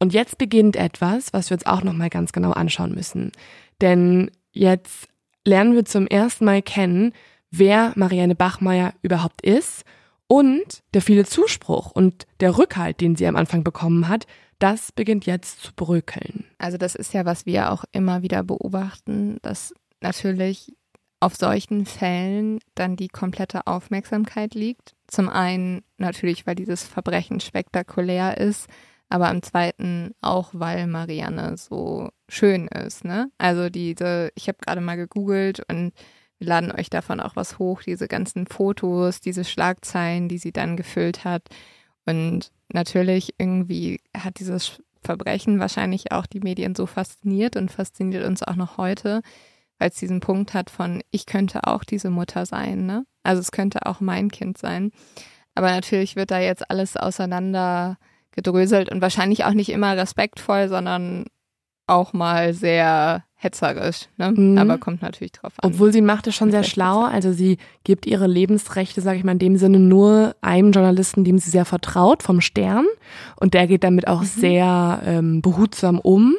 Und jetzt beginnt etwas, was wir uns auch nochmal ganz genau anschauen müssen. Denn jetzt lernen wir zum ersten Mal kennen, wer Marianne Bachmeier überhaupt ist und der viele Zuspruch und der Rückhalt, den sie am Anfang bekommen hat, das beginnt jetzt zu bröckeln. Also das ist ja, was wir auch immer wieder beobachten, dass natürlich auf solchen Fällen dann die komplette Aufmerksamkeit liegt. Zum einen natürlich, weil dieses Verbrechen spektakulär ist, aber am zweiten auch, weil Marianne so schön ist. Ne? Also diese, ich habe gerade mal gegoogelt und wir laden euch davon auch was hoch, diese ganzen Fotos, diese Schlagzeilen, die sie dann gefüllt hat. Und natürlich irgendwie hat dieses Verbrechen wahrscheinlich auch die Medien so fasziniert und fasziniert uns auch noch heute, weil es diesen Punkt hat von, ich könnte auch diese Mutter sein, ne? Also es könnte auch mein Kind sein. Aber natürlich wird da jetzt alles auseinander gedröselt und wahrscheinlich auch nicht immer respektvoll, sondern auch mal sehr hetzerisch. Ne? Mhm. Aber kommt natürlich drauf an. Obwohl sie macht es schon sehr schlau. Also sie gibt ihre Lebensrechte, sage ich mal, in dem Sinne nur einem Journalisten, dem sie sehr vertraut, vom Stern. Und der geht damit auch mhm. sehr ähm, behutsam um.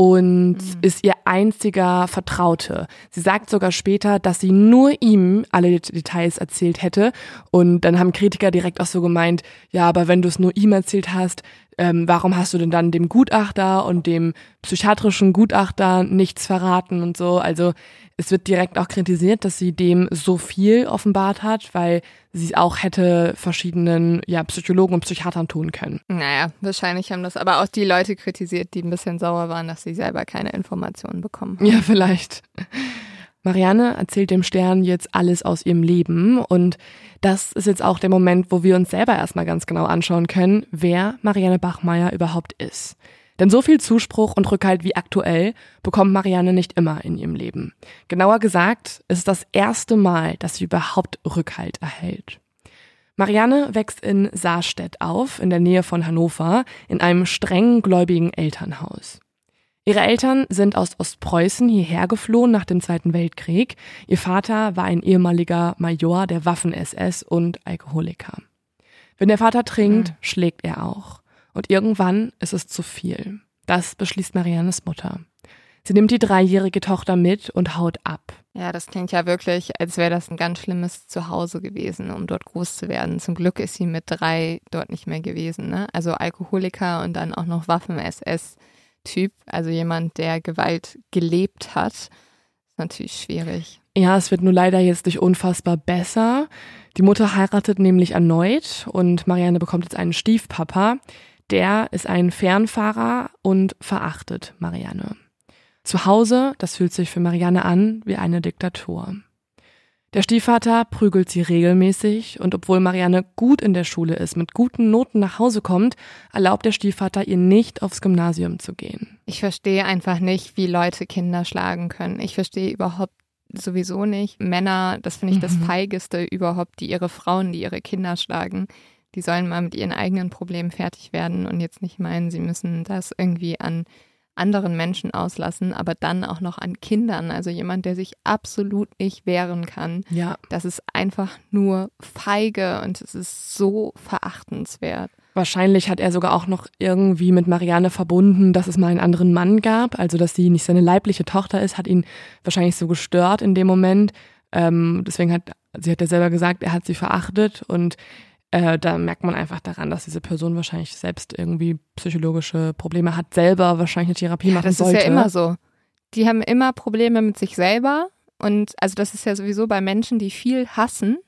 Und mhm. ist ihr einziger Vertraute. Sie sagt sogar später, dass sie nur ihm alle Details erzählt hätte. Und dann haben Kritiker direkt auch so gemeint, ja, aber wenn du es nur ihm erzählt hast, ähm, warum hast du denn dann dem Gutachter und dem psychiatrischen Gutachter nichts verraten und so? Also es wird direkt auch kritisiert, dass sie dem so viel offenbart hat, weil sie auch hätte verschiedenen ja, Psychologen und Psychiatern tun können. Naja, wahrscheinlich haben das aber auch die Leute kritisiert, die ein bisschen sauer waren, dass sie selber keine Informationen bekommen haben. Ja, vielleicht. Marianne erzählt dem Stern jetzt alles aus ihrem Leben und das ist jetzt auch der Moment, wo wir uns selber erstmal ganz genau anschauen können, wer Marianne Bachmeier überhaupt ist. Denn so viel Zuspruch und Rückhalt wie aktuell bekommt Marianne nicht immer in ihrem Leben. Genauer gesagt, ist es das erste Mal, dass sie überhaupt Rückhalt erhält. Marianne wächst in Saarstedt auf, in der Nähe von Hannover, in einem streng gläubigen Elternhaus. Ihre Eltern sind aus Ostpreußen hierher geflohen nach dem Zweiten Weltkrieg. Ihr Vater war ein ehemaliger Major der Waffen-SS und Alkoholiker. Wenn der Vater trinkt, mhm. schlägt er auch. Und irgendwann ist es zu viel. Das beschließt Mariannes Mutter. Sie nimmt die dreijährige Tochter mit und haut ab. Ja, das klingt ja wirklich, als wäre das ein ganz schlimmes Zuhause gewesen, um dort groß zu werden. Zum Glück ist sie mit drei dort nicht mehr gewesen. Ne? Also Alkoholiker und dann auch noch Waffen-SS-Typ, also jemand, der Gewalt gelebt hat. Ist natürlich schwierig. Ja, es wird nur leider jetzt nicht unfassbar besser. Die Mutter heiratet nämlich erneut und Marianne bekommt jetzt einen Stiefpapa. Der ist ein Fernfahrer und verachtet Marianne. Zu Hause, das fühlt sich für Marianne an wie eine Diktatur. Der Stiefvater prügelt sie regelmäßig und obwohl Marianne gut in der Schule ist, mit guten Noten nach Hause kommt, erlaubt der Stiefvater ihr nicht aufs Gymnasium zu gehen. Ich verstehe einfach nicht, wie Leute Kinder schlagen können. Ich verstehe überhaupt sowieso nicht. Männer, das finde ich das mhm. Feigeste überhaupt, die ihre Frauen, die ihre Kinder schlagen die sollen mal mit ihren eigenen Problemen fertig werden und jetzt nicht meinen, sie müssen das irgendwie an anderen Menschen auslassen, aber dann auch noch an Kindern. Also jemand, der sich absolut nicht wehren kann. Ja. Das ist einfach nur feige und es ist so verachtenswert. Wahrscheinlich hat er sogar auch noch irgendwie mit Marianne verbunden, dass es mal einen anderen Mann gab, also dass sie nicht seine leibliche Tochter ist, hat ihn wahrscheinlich so gestört in dem Moment. Ähm, deswegen hat, sie hat ja selber gesagt, er hat sie verachtet und äh, da merkt man einfach daran, dass diese Person wahrscheinlich selbst irgendwie psychologische Probleme hat, selber wahrscheinlich eine Therapie ja, machen das sollte. Das ist ja immer so. Die haben immer Probleme mit sich selber und also das ist ja sowieso bei Menschen, die viel hassen,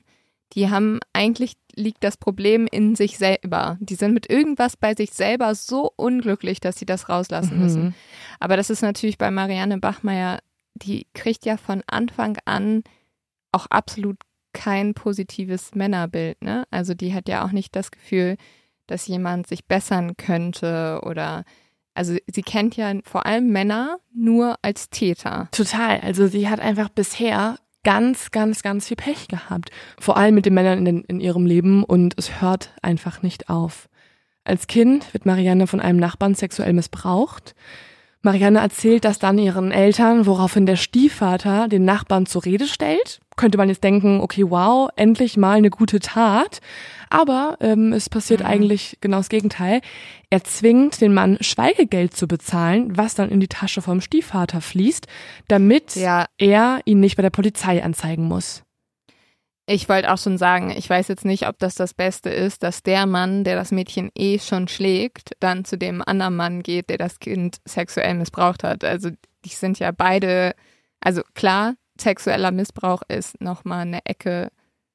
die haben eigentlich liegt das Problem in sich selber. Die sind mit irgendwas bei sich selber so unglücklich, dass sie das rauslassen mhm. müssen. Aber das ist natürlich bei Marianne Bachmeier, die kriegt ja von Anfang an auch absolut kein positives Männerbild. Ne? Also die hat ja auch nicht das Gefühl, dass jemand sich bessern könnte oder also sie kennt ja vor allem Männer nur als Täter. Total. Also sie hat einfach bisher ganz, ganz, ganz viel Pech gehabt. Vor allem mit den Männern in, den, in ihrem Leben und es hört einfach nicht auf. Als Kind wird Marianne von einem Nachbarn sexuell missbraucht. Marianne erzählt das dann ihren Eltern, woraufhin der Stiefvater den Nachbarn zur Rede stellt. Könnte man jetzt denken, okay, wow, endlich mal eine gute Tat. Aber ähm, es passiert mhm. eigentlich genau das Gegenteil. Er zwingt den Mann, Schweigegeld zu bezahlen, was dann in die Tasche vom Stiefvater fließt, damit ja. er ihn nicht bei der Polizei anzeigen muss. Ich wollte auch schon sagen, ich weiß jetzt nicht, ob das das Beste ist, dass der Mann, der das Mädchen eh schon schlägt, dann zu dem anderen Mann geht, der das Kind sexuell missbraucht hat. Also die sind ja beide, also klar, sexueller Missbrauch ist nochmal eine Ecke,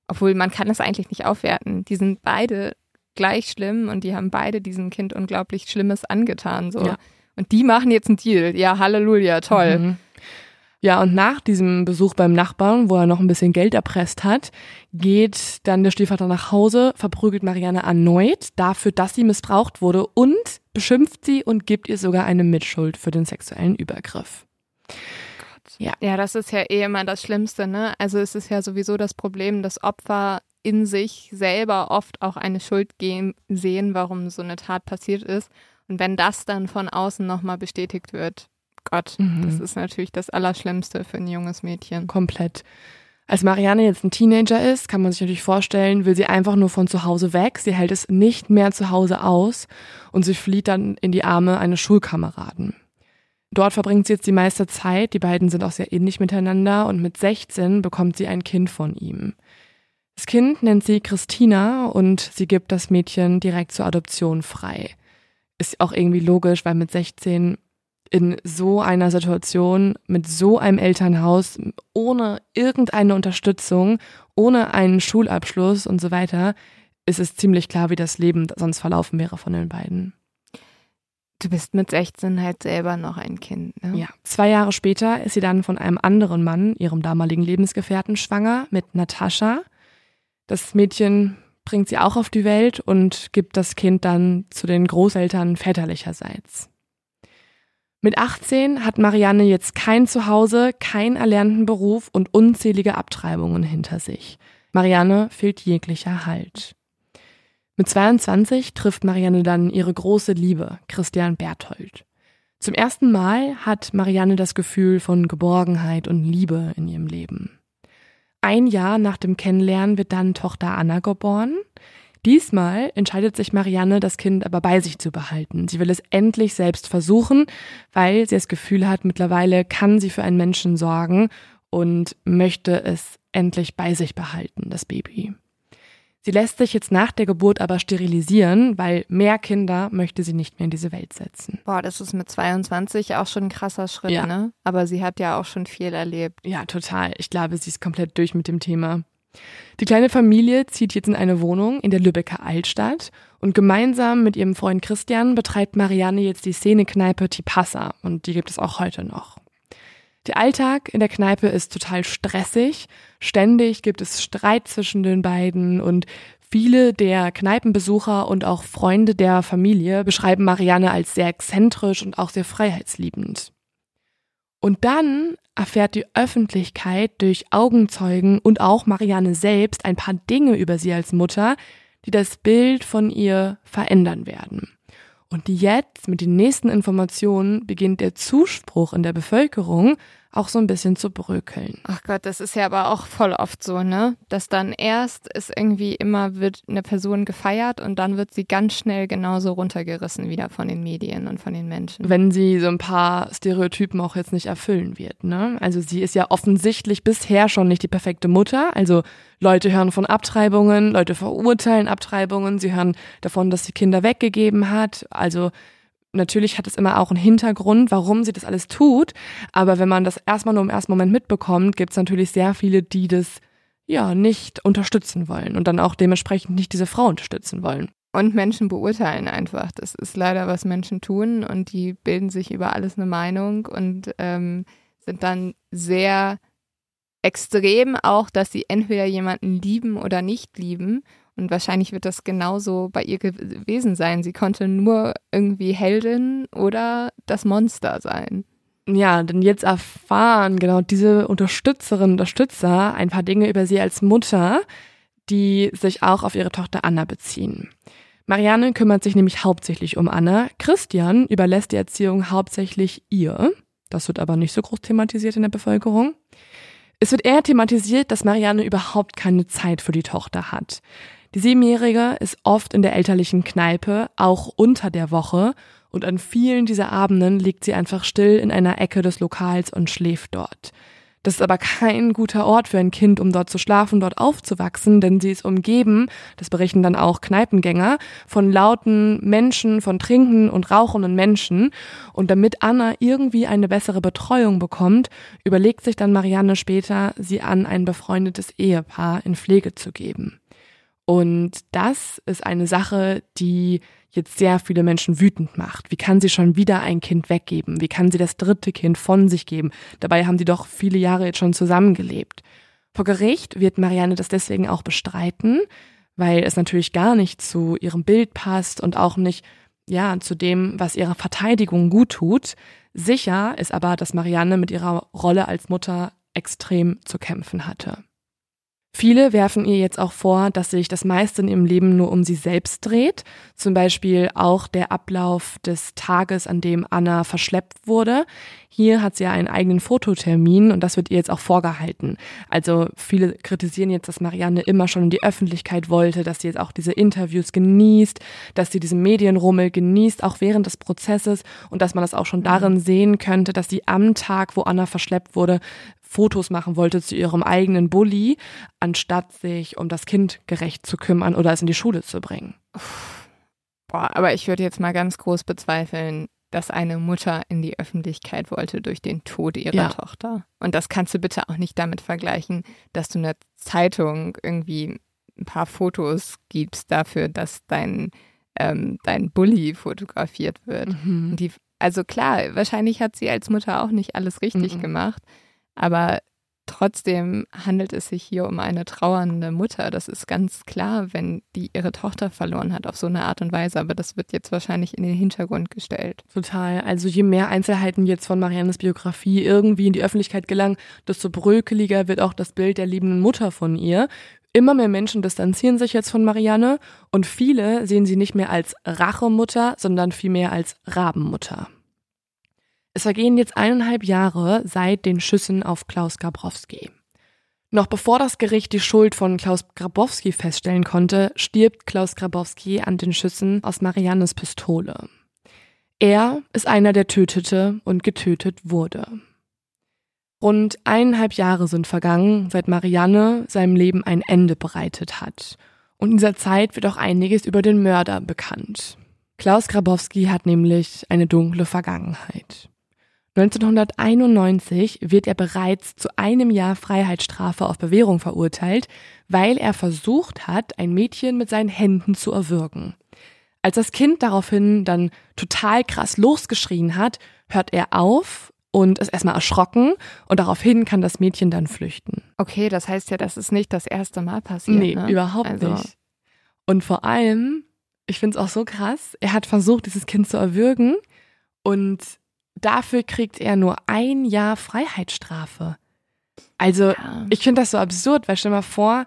obwohl man kann es eigentlich nicht aufwerten. Die sind beide gleich schlimm und die haben beide diesem Kind unglaublich Schlimmes angetan. So. Ja. Und die machen jetzt einen Deal. Ja, Halleluja, toll. Mhm. Ja, und nach diesem Besuch beim Nachbarn, wo er noch ein bisschen Geld erpresst hat, geht dann der Stiefvater nach Hause, verprügelt Marianne erneut dafür, dass sie missbraucht wurde und beschimpft sie und gibt ihr sogar eine Mitschuld für den sexuellen Übergriff. Ja. ja, das ist ja eh immer das Schlimmste, ne? Also es ist ja sowieso das Problem, dass Opfer in sich selber oft auch eine Schuld gehen, sehen, warum so eine Tat passiert ist. Und wenn das dann von außen nochmal bestätigt wird, Gott, mhm. das ist natürlich das Allerschlimmste für ein junges Mädchen. Komplett. Als Marianne jetzt ein Teenager ist, kann man sich natürlich vorstellen, will sie einfach nur von zu Hause weg. Sie hält es nicht mehr zu Hause aus und sie flieht dann in die Arme eines Schulkameraden. Dort verbringt sie jetzt die meiste Zeit. Die beiden sind auch sehr ähnlich miteinander und mit 16 bekommt sie ein Kind von ihm. Das Kind nennt sie Christina und sie gibt das Mädchen direkt zur Adoption frei. Ist auch irgendwie logisch, weil mit 16 in so einer Situation, mit so einem Elternhaus, ohne irgendeine Unterstützung, ohne einen Schulabschluss und so weiter, ist es ziemlich klar, wie das Leben sonst verlaufen wäre von den beiden. Du bist mit 16 halt selber noch ein Kind. Ne? Ja. Zwei Jahre später ist sie dann von einem anderen Mann, ihrem damaligen Lebensgefährten, schwanger mit Natascha. Das Mädchen bringt sie auch auf die Welt und gibt das Kind dann zu den Großeltern väterlicherseits. Mit 18 hat Marianne jetzt kein Zuhause, keinen erlernten Beruf und unzählige Abtreibungen hinter sich. Marianne fehlt jeglicher Halt. Mit 22 trifft Marianne dann ihre große Liebe, Christian Berthold. Zum ersten Mal hat Marianne das Gefühl von Geborgenheit und Liebe in ihrem Leben. Ein Jahr nach dem Kennenlernen wird dann Tochter Anna geboren. Diesmal entscheidet sich Marianne, das Kind aber bei sich zu behalten. Sie will es endlich selbst versuchen, weil sie das Gefühl hat, mittlerweile kann sie für einen Menschen sorgen und möchte es endlich bei sich behalten, das Baby. Sie lässt sich jetzt nach der Geburt aber sterilisieren, weil mehr Kinder möchte sie nicht mehr in diese Welt setzen. Boah, das ist mit 22 auch schon ein krasser Schritt, ja. ne? Aber sie hat ja auch schon viel erlebt. Ja, total. Ich glaube, sie ist komplett durch mit dem Thema. Die kleine Familie zieht jetzt in eine Wohnung in der Lübecker Altstadt und gemeinsam mit ihrem Freund Christian betreibt Marianne jetzt die Szenekneipe Tipassa und die gibt es auch heute noch. Der Alltag in der Kneipe ist total stressig. Ständig gibt es Streit zwischen den beiden und viele der Kneipenbesucher und auch Freunde der Familie beschreiben Marianne als sehr exzentrisch und auch sehr freiheitsliebend. Und dann erfährt die Öffentlichkeit durch Augenzeugen und auch Marianne selbst ein paar Dinge über sie als Mutter, die das Bild von ihr verändern werden. Und jetzt mit den nächsten Informationen beginnt der Zuspruch in der Bevölkerung auch so ein bisschen zu bröckeln. Ach Gott, das ist ja aber auch voll oft so, ne? Dass dann erst ist irgendwie immer wird eine Person gefeiert und dann wird sie ganz schnell genauso runtergerissen wieder von den Medien und von den Menschen. Wenn sie so ein paar Stereotypen auch jetzt nicht erfüllen wird, ne? Also sie ist ja offensichtlich bisher schon nicht die perfekte Mutter. Also Leute hören von Abtreibungen, Leute verurteilen Abtreibungen, sie hören davon, dass sie Kinder weggegeben hat. Also natürlich hat es immer auch einen Hintergrund, warum sie das alles tut. Aber wenn man das erstmal nur im ersten Moment mitbekommt, gibt es natürlich sehr viele, die das ja nicht unterstützen wollen und dann auch dementsprechend nicht diese Frau unterstützen wollen. Und Menschen beurteilen einfach. Das ist leider, was Menschen tun und die bilden sich über alles eine Meinung und ähm, sind dann sehr extrem auch, dass sie entweder jemanden lieben oder nicht lieben und wahrscheinlich wird das genauso bei ihr gewesen sein. Sie konnte nur irgendwie Heldin oder das Monster sein. Ja, denn jetzt erfahren genau diese Unterstützerinnen und Unterstützer ein paar Dinge über sie als Mutter, die sich auch auf ihre Tochter Anna beziehen. Marianne kümmert sich nämlich hauptsächlich um Anna. Christian überlässt die Erziehung hauptsächlich ihr. Das wird aber nicht so groß thematisiert in der Bevölkerung. Es wird eher thematisiert, dass Marianne überhaupt keine Zeit für die Tochter hat. Die Siebenjährige ist oft in der elterlichen Kneipe, auch unter der Woche, und an vielen dieser Abenden liegt sie einfach still in einer Ecke des Lokals und schläft dort. Das ist aber kein guter Ort für ein Kind, um dort zu schlafen, dort aufzuwachsen, denn sie ist umgeben, das berichten dann auch Kneipengänger, von lauten Menschen, von trinkenden und rauchenden Menschen. Und damit Anna irgendwie eine bessere Betreuung bekommt, überlegt sich dann Marianne später, sie an ein befreundetes Ehepaar in Pflege zu geben. Und das ist eine Sache, die jetzt sehr viele Menschen wütend macht. Wie kann sie schon wieder ein Kind weggeben? Wie kann sie das dritte Kind von sich geben? Dabei haben die doch viele Jahre jetzt schon zusammengelebt. Vor Gericht wird Marianne das deswegen auch bestreiten, weil es natürlich gar nicht zu ihrem Bild passt und auch nicht, ja, zu dem, was ihrer Verteidigung gut tut. Sicher ist aber, dass Marianne mit ihrer Rolle als Mutter extrem zu kämpfen hatte. Viele werfen ihr jetzt auch vor, dass sich das meiste in ihrem Leben nur um sie selbst dreht. Zum Beispiel auch der Ablauf des Tages, an dem Anna verschleppt wurde. Hier hat sie ja einen eigenen Fototermin und das wird ihr jetzt auch vorgehalten. Also viele kritisieren jetzt, dass Marianne immer schon in die Öffentlichkeit wollte, dass sie jetzt auch diese Interviews genießt, dass sie diesen Medienrummel genießt, auch während des Prozesses und dass man das auch schon darin sehen könnte, dass sie am Tag, wo Anna verschleppt wurde, Fotos machen wollte zu ihrem eigenen Bulli, anstatt sich um das Kind gerecht zu kümmern oder es in die Schule zu bringen. Boah, aber ich würde jetzt mal ganz groß bezweifeln, dass eine Mutter in die Öffentlichkeit wollte durch den Tod ihrer ja. Tochter. Und das kannst du bitte auch nicht damit vergleichen, dass du einer Zeitung irgendwie ein paar Fotos gibst dafür, dass dein, ähm, dein Bully fotografiert wird. Mhm. Die, also klar, wahrscheinlich hat sie als Mutter auch nicht alles richtig mhm. gemacht. Aber trotzdem handelt es sich hier um eine trauernde Mutter. Das ist ganz klar, wenn die ihre Tochter verloren hat auf so eine Art und Weise. Aber das wird jetzt wahrscheinlich in den Hintergrund gestellt. Total. Also je mehr Einzelheiten jetzt von Mariannes Biografie irgendwie in die Öffentlichkeit gelangen, desto brökeliger wird auch das Bild der liebenden Mutter von ihr. Immer mehr Menschen distanzieren sich jetzt von Marianne und viele sehen sie nicht mehr als Rachemutter, sondern vielmehr als Rabenmutter. Es vergehen jetzt eineinhalb Jahre seit den Schüssen auf Klaus Grabowski. Noch bevor das Gericht die Schuld von Klaus Grabowski feststellen konnte, stirbt Klaus Grabowski an den Schüssen aus Mariannes Pistole. Er ist einer, der tötete und getötet wurde. Rund eineinhalb Jahre sind vergangen, seit Marianne seinem Leben ein Ende bereitet hat. Und in dieser Zeit wird auch einiges über den Mörder bekannt. Klaus Grabowski hat nämlich eine dunkle Vergangenheit. 1991 wird er bereits zu einem Jahr Freiheitsstrafe auf Bewährung verurteilt, weil er versucht hat, ein Mädchen mit seinen Händen zu erwürgen. Als das Kind daraufhin dann total krass losgeschrien hat, hört er auf und ist erstmal erschrocken und daraufhin kann das Mädchen dann flüchten. Okay, das heißt ja, das ist nicht das erste Mal passiert. Nee, ne? überhaupt also. nicht. Und vor allem, ich finde es auch so krass, er hat versucht, dieses Kind zu erwürgen und dafür kriegt er nur ein Jahr Freiheitsstrafe. Also, ja. ich finde das so absurd, weil stell dir mal vor,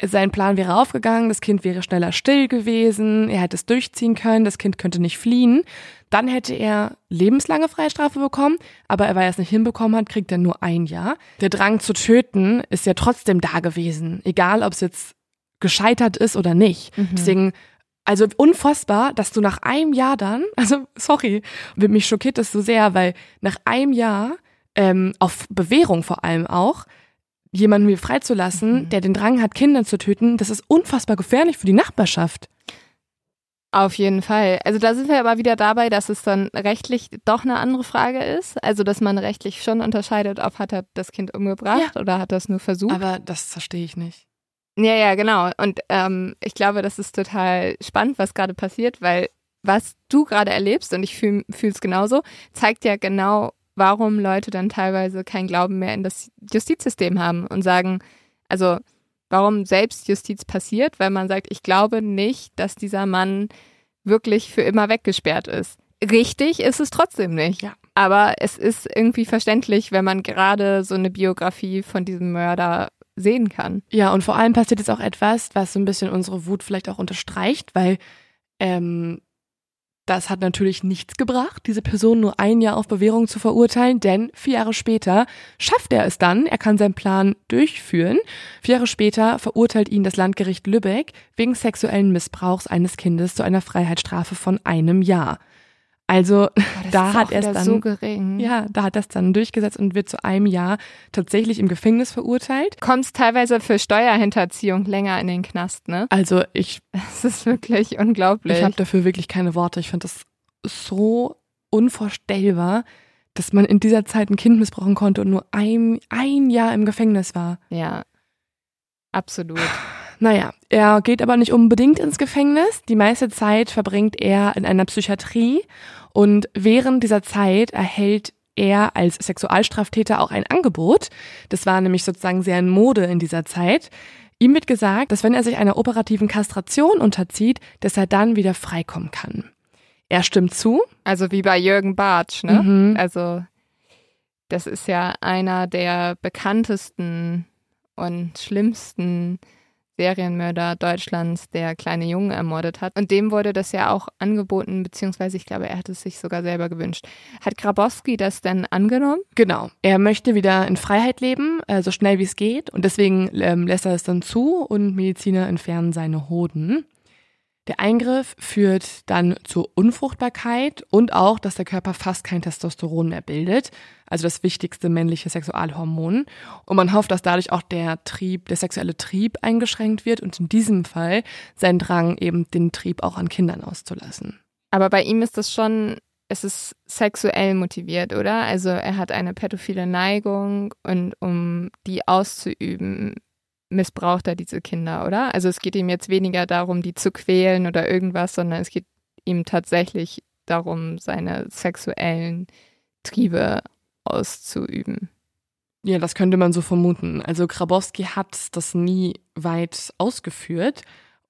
sein Plan wäre aufgegangen, das Kind wäre schneller still gewesen, er hätte es durchziehen können, das Kind könnte nicht fliehen. Dann hätte er lebenslange Freistrafe bekommen, aber weil er es nicht hinbekommen hat, kriegt er nur ein Jahr. Der Drang zu töten ist ja trotzdem da gewesen, egal ob es jetzt gescheitert ist oder nicht. Mhm. Deswegen also unfassbar, dass du nach einem Jahr dann, also sorry, mich schockiert das so sehr, weil nach einem Jahr, ähm, auf Bewährung vor allem auch, jemanden mir freizulassen, mhm. der den Drang hat, Kinder zu töten, das ist unfassbar gefährlich für die Nachbarschaft. Auf jeden Fall. Also da sind wir aber wieder dabei, dass es dann rechtlich doch eine andere Frage ist. Also dass man rechtlich schon unterscheidet, ob hat er das Kind umgebracht ja. oder hat er es nur versucht. Aber das verstehe ich nicht. Ja, ja, genau. Und ähm, ich glaube, das ist total spannend, was gerade passiert, weil was du gerade erlebst, und ich fühle es genauso, zeigt ja genau, warum Leute dann teilweise keinen Glauben mehr in das Justizsystem haben und sagen, also warum Selbstjustiz passiert, weil man sagt, ich glaube nicht, dass dieser Mann wirklich für immer weggesperrt ist. Richtig ist es trotzdem nicht. Ja. Aber es ist irgendwie verständlich, wenn man gerade so eine Biografie von diesem Mörder sehen kann. Ja, und vor allem passiert jetzt auch etwas, was so ein bisschen unsere Wut vielleicht auch unterstreicht, weil ähm, das hat natürlich nichts gebracht, diese Person nur ein Jahr auf Bewährung zu verurteilen, denn vier Jahre später schafft er es dann, er kann seinen Plan durchführen. Vier Jahre später verurteilt ihn das Landgericht Lübeck wegen sexuellen Missbrauchs eines Kindes zu einer Freiheitsstrafe von einem Jahr. Also oh, da hat er es dann so gering. Ja, da hat es dann durchgesetzt und wird zu einem Jahr tatsächlich im Gefängnis verurteilt. Kommst teilweise für Steuerhinterziehung länger in den Knast, ne? Also ich Es ist wirklich unglaublich. Ich habe dafür wirklich keine Worte. Ich finde das so unvorstellbar, dass man in dieser Zeit ein Kind missbrauchen konnte und nur ein, ein Jahr im Gefängnis war. Ja. Absolut. Naja, er geht aber nicht unbedingt ins Gefängnis. Die meiste Zeit verbringt er in einer Psychiatrie und während dieser Zeit erhält er als Sexualstraftäter auch ein Angebot. Das war nämlich sozusagen sehr in Mode in dieser Zeit. Ihm wird gesagt, dass wenn er sich einer operativen Kastration unterzieht, dass er dann wieder freikommen kann. Er stimmt zu. Also wie bei Jürgen Bartsch, ne? Mhm. Also das ist ja einer der bekanntesten und schlimmsten Serienmörder Deutschlands, der kleine Jungen ermordet hat. Und dem wurde das ja auch angeboten, beziehungsweise ich glaube, er hat es sich sogar selber gewünscht. Hat Grabowski das denn angenommen? Genau. Er möchte wieder in Freiheit leben, äh, so schnell wie es geht. Und deswegen ähm, lässt er es dann zu und Mediziner entfernen seine Hoden. Der Eingriff führt dann zur Unfruchtbarkeit und auch, dass der Körper fast kein Testosteron mehr bildet, also das wichtigste männliche Sexualhormon. Und man hofft, dass dadurch auch der Trieb, der sexuelle Trieb eingeschränkt wird und in diesem Fall sein Drang eben den Trieb auch an Kindern auszulassen. Aber bei ihm ist das schon, es ist sexuell motiviert, oder? Also er hat eine pädophile Neigung und um die auszuüben, missbraucht er diese Kinder, oder? Also es geht ihm jetzt weniger darum, die zu quälen oder irgendwas, sondern es geht ihm tatsächlich darum, seine sexuellen Triebe auszuüben. Ja, das könnte man so vermuten. Also Grabowski hat das nie weit ausgeführt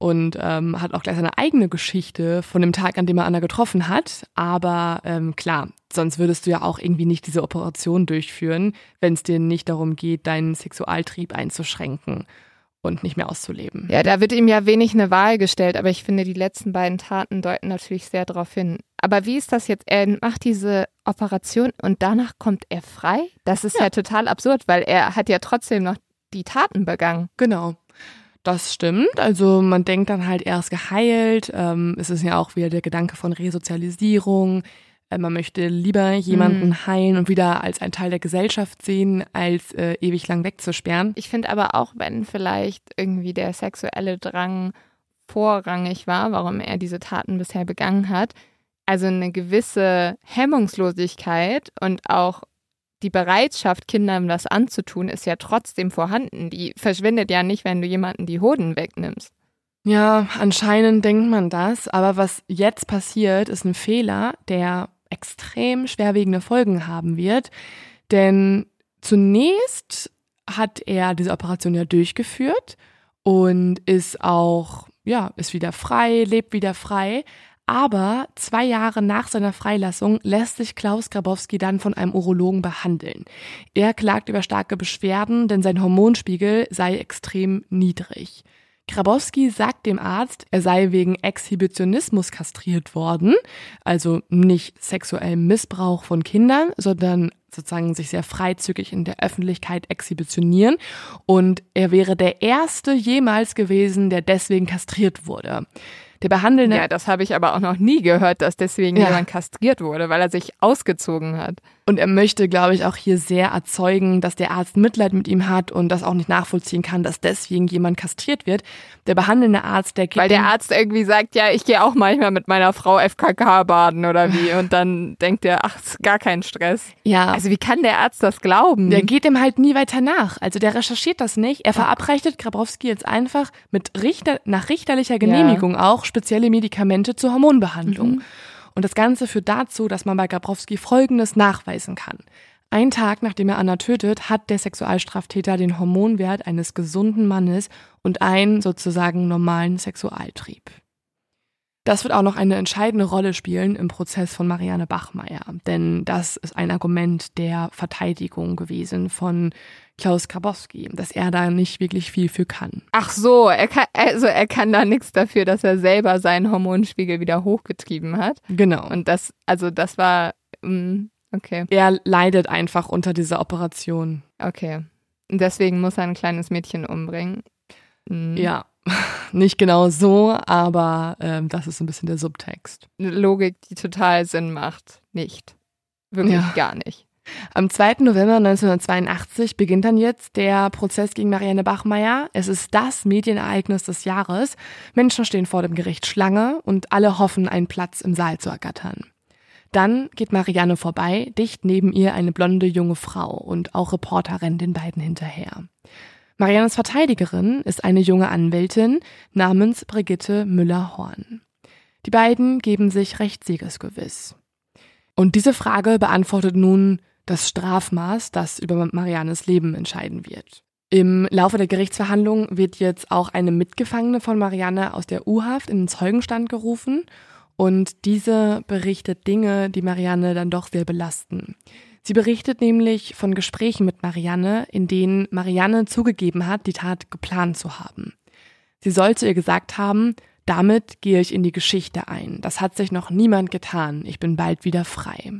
und ähm, hat auch gleich seine eigene Geschichte von dem Tag, an dem er Anna getroffen hat. Aber ähm, klar, sonst würdest du ja auch irgendwie nicht diese Operation durchführen, wenn es dir nicht darum geht, deinen Sexualtrieb einzuschränken und nicht mehr auszuleben. Ja, da wird ihm ja wenig eine Wahl gestellt, aber ich finde, die letzten beiden Taten deuten natürlich sehr darauf hin. Aber wie ist das jetzt? Er macht diese Operation und danach kommt er frei? Das ist ja, ja total absurd, weil er hat ja trotzdem noch die Taten begangen. Genau. Das stimmt. Also man denkt dann halt, er ist geheilt. Ähm, es ist ja auch wieder der Gedanke von Resozialisierung. Äh, man möchte lieber jemanden mhm. heilen und wieder als ein Teil der Gesellschaft sehen, als äh, ewig lang wegzusperren. Ich finde aber auch, wenn vielleicht irgendwie der sexuelle Drang vorrangig war, warum er diese Taten bisher begangen hat, also eine gewisse Hemmungslosigkeit und auch die Bereitschaft, Kindern was anzutun, ist ja trotzdem vorhanden. Die verschwindet ja nicht, wenn du jemanden die Hoden wegnimmst. Ja, anscheinend denkt man das, aber was jetzt passiert, ist ein Fehler, der extrem schwerwiegende Folgen haben wird. Denn zunächst hat er diese Operation ja durchgeführt und ist auch, ja, ist wieder frei, lebt wieder frei. Aber zwei Jahre nach seiner Freilassung lässt sich Klaus Grabowski dann von einem Urologen behandeln. Er klagt über starke Beschwerden, denn sein Hormonspiegel sei extrem niedrig. Grabowski sagt dem Arzt, er sei wegen Exhibitionismus kastriert worden, also nicht sexuellem Missbrauch von Kindern, sondern sozusagen sich sehr freizügig in der Öffentlichkeit exhibitionieren und er wäre der erste jemals gewesen, der deswegen kastriert wurde. Der behandelnde. Ja, das habe ich aber auch noch nie gehört, dass deswegen ja. jemand kastriert wurde, weil er sich ausgezogen hat. Und er möchte, glaube ich, auch hier sehr erzeugen, dass der Arzt Mitleid mit ihm hat und das auch nicht nachvollziehen kann, dass deswegen jemand kastriert wird. Der behandelnde Arzt, der Weil der Arzt irgendwie sagt, ja, ich gehe auch manchmal mit meiner Frau FKK baden oder wie. Und dann denkt er, ach, ist gar kein Stress. Ja. Also wie kann der Arzt das glauben? Der geht ihm halt nie weiter nach. Also der recherchiert das nicht. Er verabreicht Grabowski jetzt einfach mit Richter, nach richterlicher Genehmigung ja. auch spezielle Medikamente zur Hormonbehandlung. Mhm. Und das Ganze führt dazu, dass man bei Gabrowski Folgendes nachweisen kann. Ein Tag nachdem er Anna tötet, hat der Sexualstraftäter den Hormonwert eines gesunden Mannes und einen sozusagen normalen Sexualtrieb. Das wird auch noch eine entscheidende Rolle spielen im Prozess von Marianne Bachmeier, denn das ist ein Argument der Verteidigung gewesen von Klaus Grabowski, dass er da nicht wirklich viel für kann. Ach so, er kann, also er kann da nichts dafür, dass er selber seinen Hormonspiegel wieder hochgetrieben hat. Genau. Und das, also das war, mm, okay. Er leidet einfach unter dieser Operation. Okay. Und deswegen muss er ein kleines Mädchen umbringen. Mhm. Ja, nicht genau so, aber ähm, das ist ein bisschen der Subtext. Eine Logik, die total Sinn macht. Nicht. Wirklich ja. gar nicht. Am 2. November 1982 beginnt dann jetzt der Prozess gegen Marianne Bachmeier. Es ist das Medienereignis des Jahres. Menschen stehen vor dem Gericht Schlange und alle hoffen, einen Platz im Saal zu ergattern. Dann geht Marianne vorbei, dicht neben ihr eine blonde junge Frau und auch Reporter rennen den beiden hinterher. Mariannes Verteidigerin ist eine junge Anwältin namens Brigitte Müller-Horn. Die beiden geben sich recht siegesgewiss. Und diese Frage beantwortet nun das Strafmaß, das über Mariannes Leben entscheiden wird. Im Laufe der Gerichtsverhandlung wird jetzt auch eine Mitgefangene von Marianne aus der U-Haft in den Zeugenstand gerufen und diese berichtet Dinge, die Marianne dann doch sehr belasten. Sie berichtet nämlich von Gesprächen mit Marianne, in denen Marianne zugegeben hat, die Tat geplant zu haben. Sie soll zu ihr gesagt haben, damit gehe ich in die Geschichte ein. Das hat sich noch niemand getan. Ich bin bald wieder frei.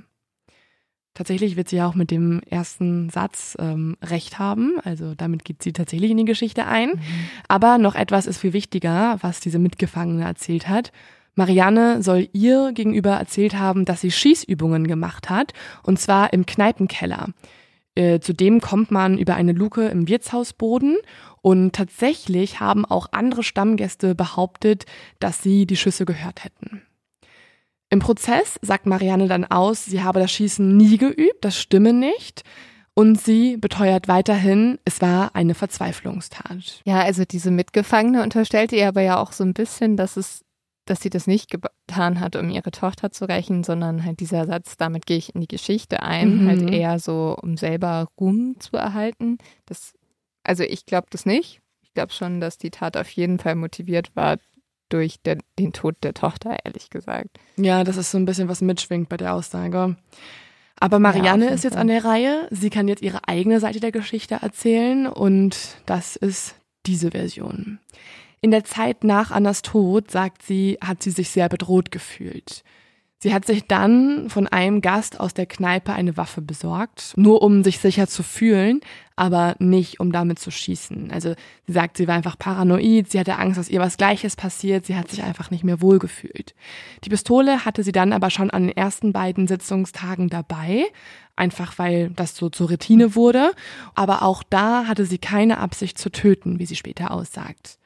Tatsächlich wird sie ja auch mit dem ersten Satz ähm, recht haben. Also damit geht sie tatsächlich in die Geschichte ein. Mhm. Aber noch etwas ist viel wichtiger, was diese Mitgefangene erzählt hat. Marianne soll ihr gegenüber erzählt haben, dass sie Schießübungen gemacht hat, und zwar im Kneipenkeller. Äh, zudem kommt man über eine Luke im Wirtshausboden und tatsächlich haben auch andere Stammgäste behauptet, dass sie die Schüsse gehört hätten. Im Prozess sagt Marianne dann aus, sie habe das Schießen nie geübt, das stimme nicht. Und sie beteuert weiterhin, es war eine Verzweiflungstat. Ja, also diese Mitgefangene unterstellte ihr aber ja auch so ein bisschen, dass es, dass sie das nicht getan hat, um ihre Tochter zu rächen, sondern halt dieser Satz, damit gehe ich in die Geschichte ein, mhm. halt eher so, um selber Ruhm zu erhalten. Das, also ich glaube das nicht. Ich glaube schon, dass die Tat auf jeden Fall motiviert war durch den, den Tod der Tochter, ehrlich gesagt. Ja, das ist so ein bisschen was mitschwingt bei der Aussage. Aber Marianne ja, ist jetzt an der Reihe. Sie kann jetzt ihre eigene Seite der Geschichte erzählen und das ist diese Version. In der Zeit nach Annas Tod, sagt sie, hat sie sich sehr bedroht gefühlt. Sie hat sich dann von einem Gast aus der Kneipe eine Waffe besorgt, nur um sich sicher zu fühlen, aber nicht um damit zu schießen. Also sie sagt, sie war einfach paranoid, sie hatte Angst, dass ihr was Gleiches passiert, sie hat sich einfach nicht mehr wohlgefühlt. Die Pistole hatte sie dann aber schon an den ersten beiden Sitzungstagen dabei, einfach weil das so zur Routine wurde, aber auch da hatte sie keine Absicht zu töten, wie sie später aussagt.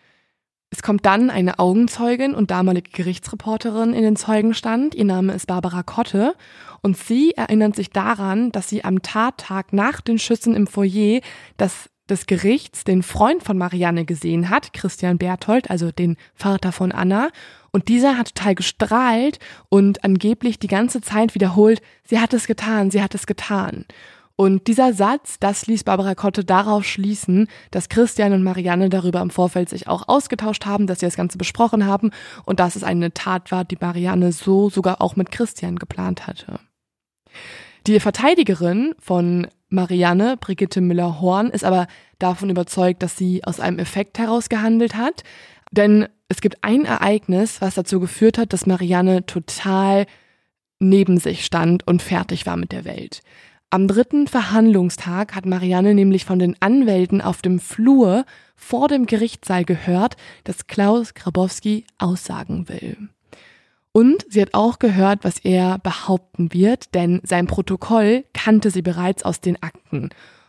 Es kommt dann eine Augenzeugin und damalige Gerichtsreporterin in den Zeugenstand. Ihr Name ist Barbara Kotte. Und sie erinnert sich daran, dass sie am Tattag nach den Schüssen im Foyer das des Gerichts den Freund von Marianne gesehen hat, Christian Berthold, also den Vater von Anna. Und dieser hat total gestrahlt und angeblich die ganze Zeit wiederholt, sie hat es getan, sie hat es getan. Und dieser Satz, das ließ Barbara Kotte darauf schließen, dass Christian und Marianne darüber im Vorfeld sich auch ausgetauscht haben, dass sie das Ganze besprochen haben und dass es eine Tat war, die Marianne so sogar auch mit Christian geplant hatte. Die Verteidigerin von Marianne, Brigitte Müller-Horn, ist aber davon überzeugt, dass sie aus einem Effekt heraus gehandelt hat. Denn es gibt ein Ereignis, was dazu geführt hat, dass Marianne total neben sich stand und fertig war mit der Welt. Am dritten Verhandlungstag hat Marianne nämlich von den Anwälten auf dem Flur vor dem Gerichtssaal gehört, dass Klaus Grabowski aussagen will. Und sie hat auch gehört, was er behaupten wird, denn sein Protokoll kannte sie bereits aus den Akten.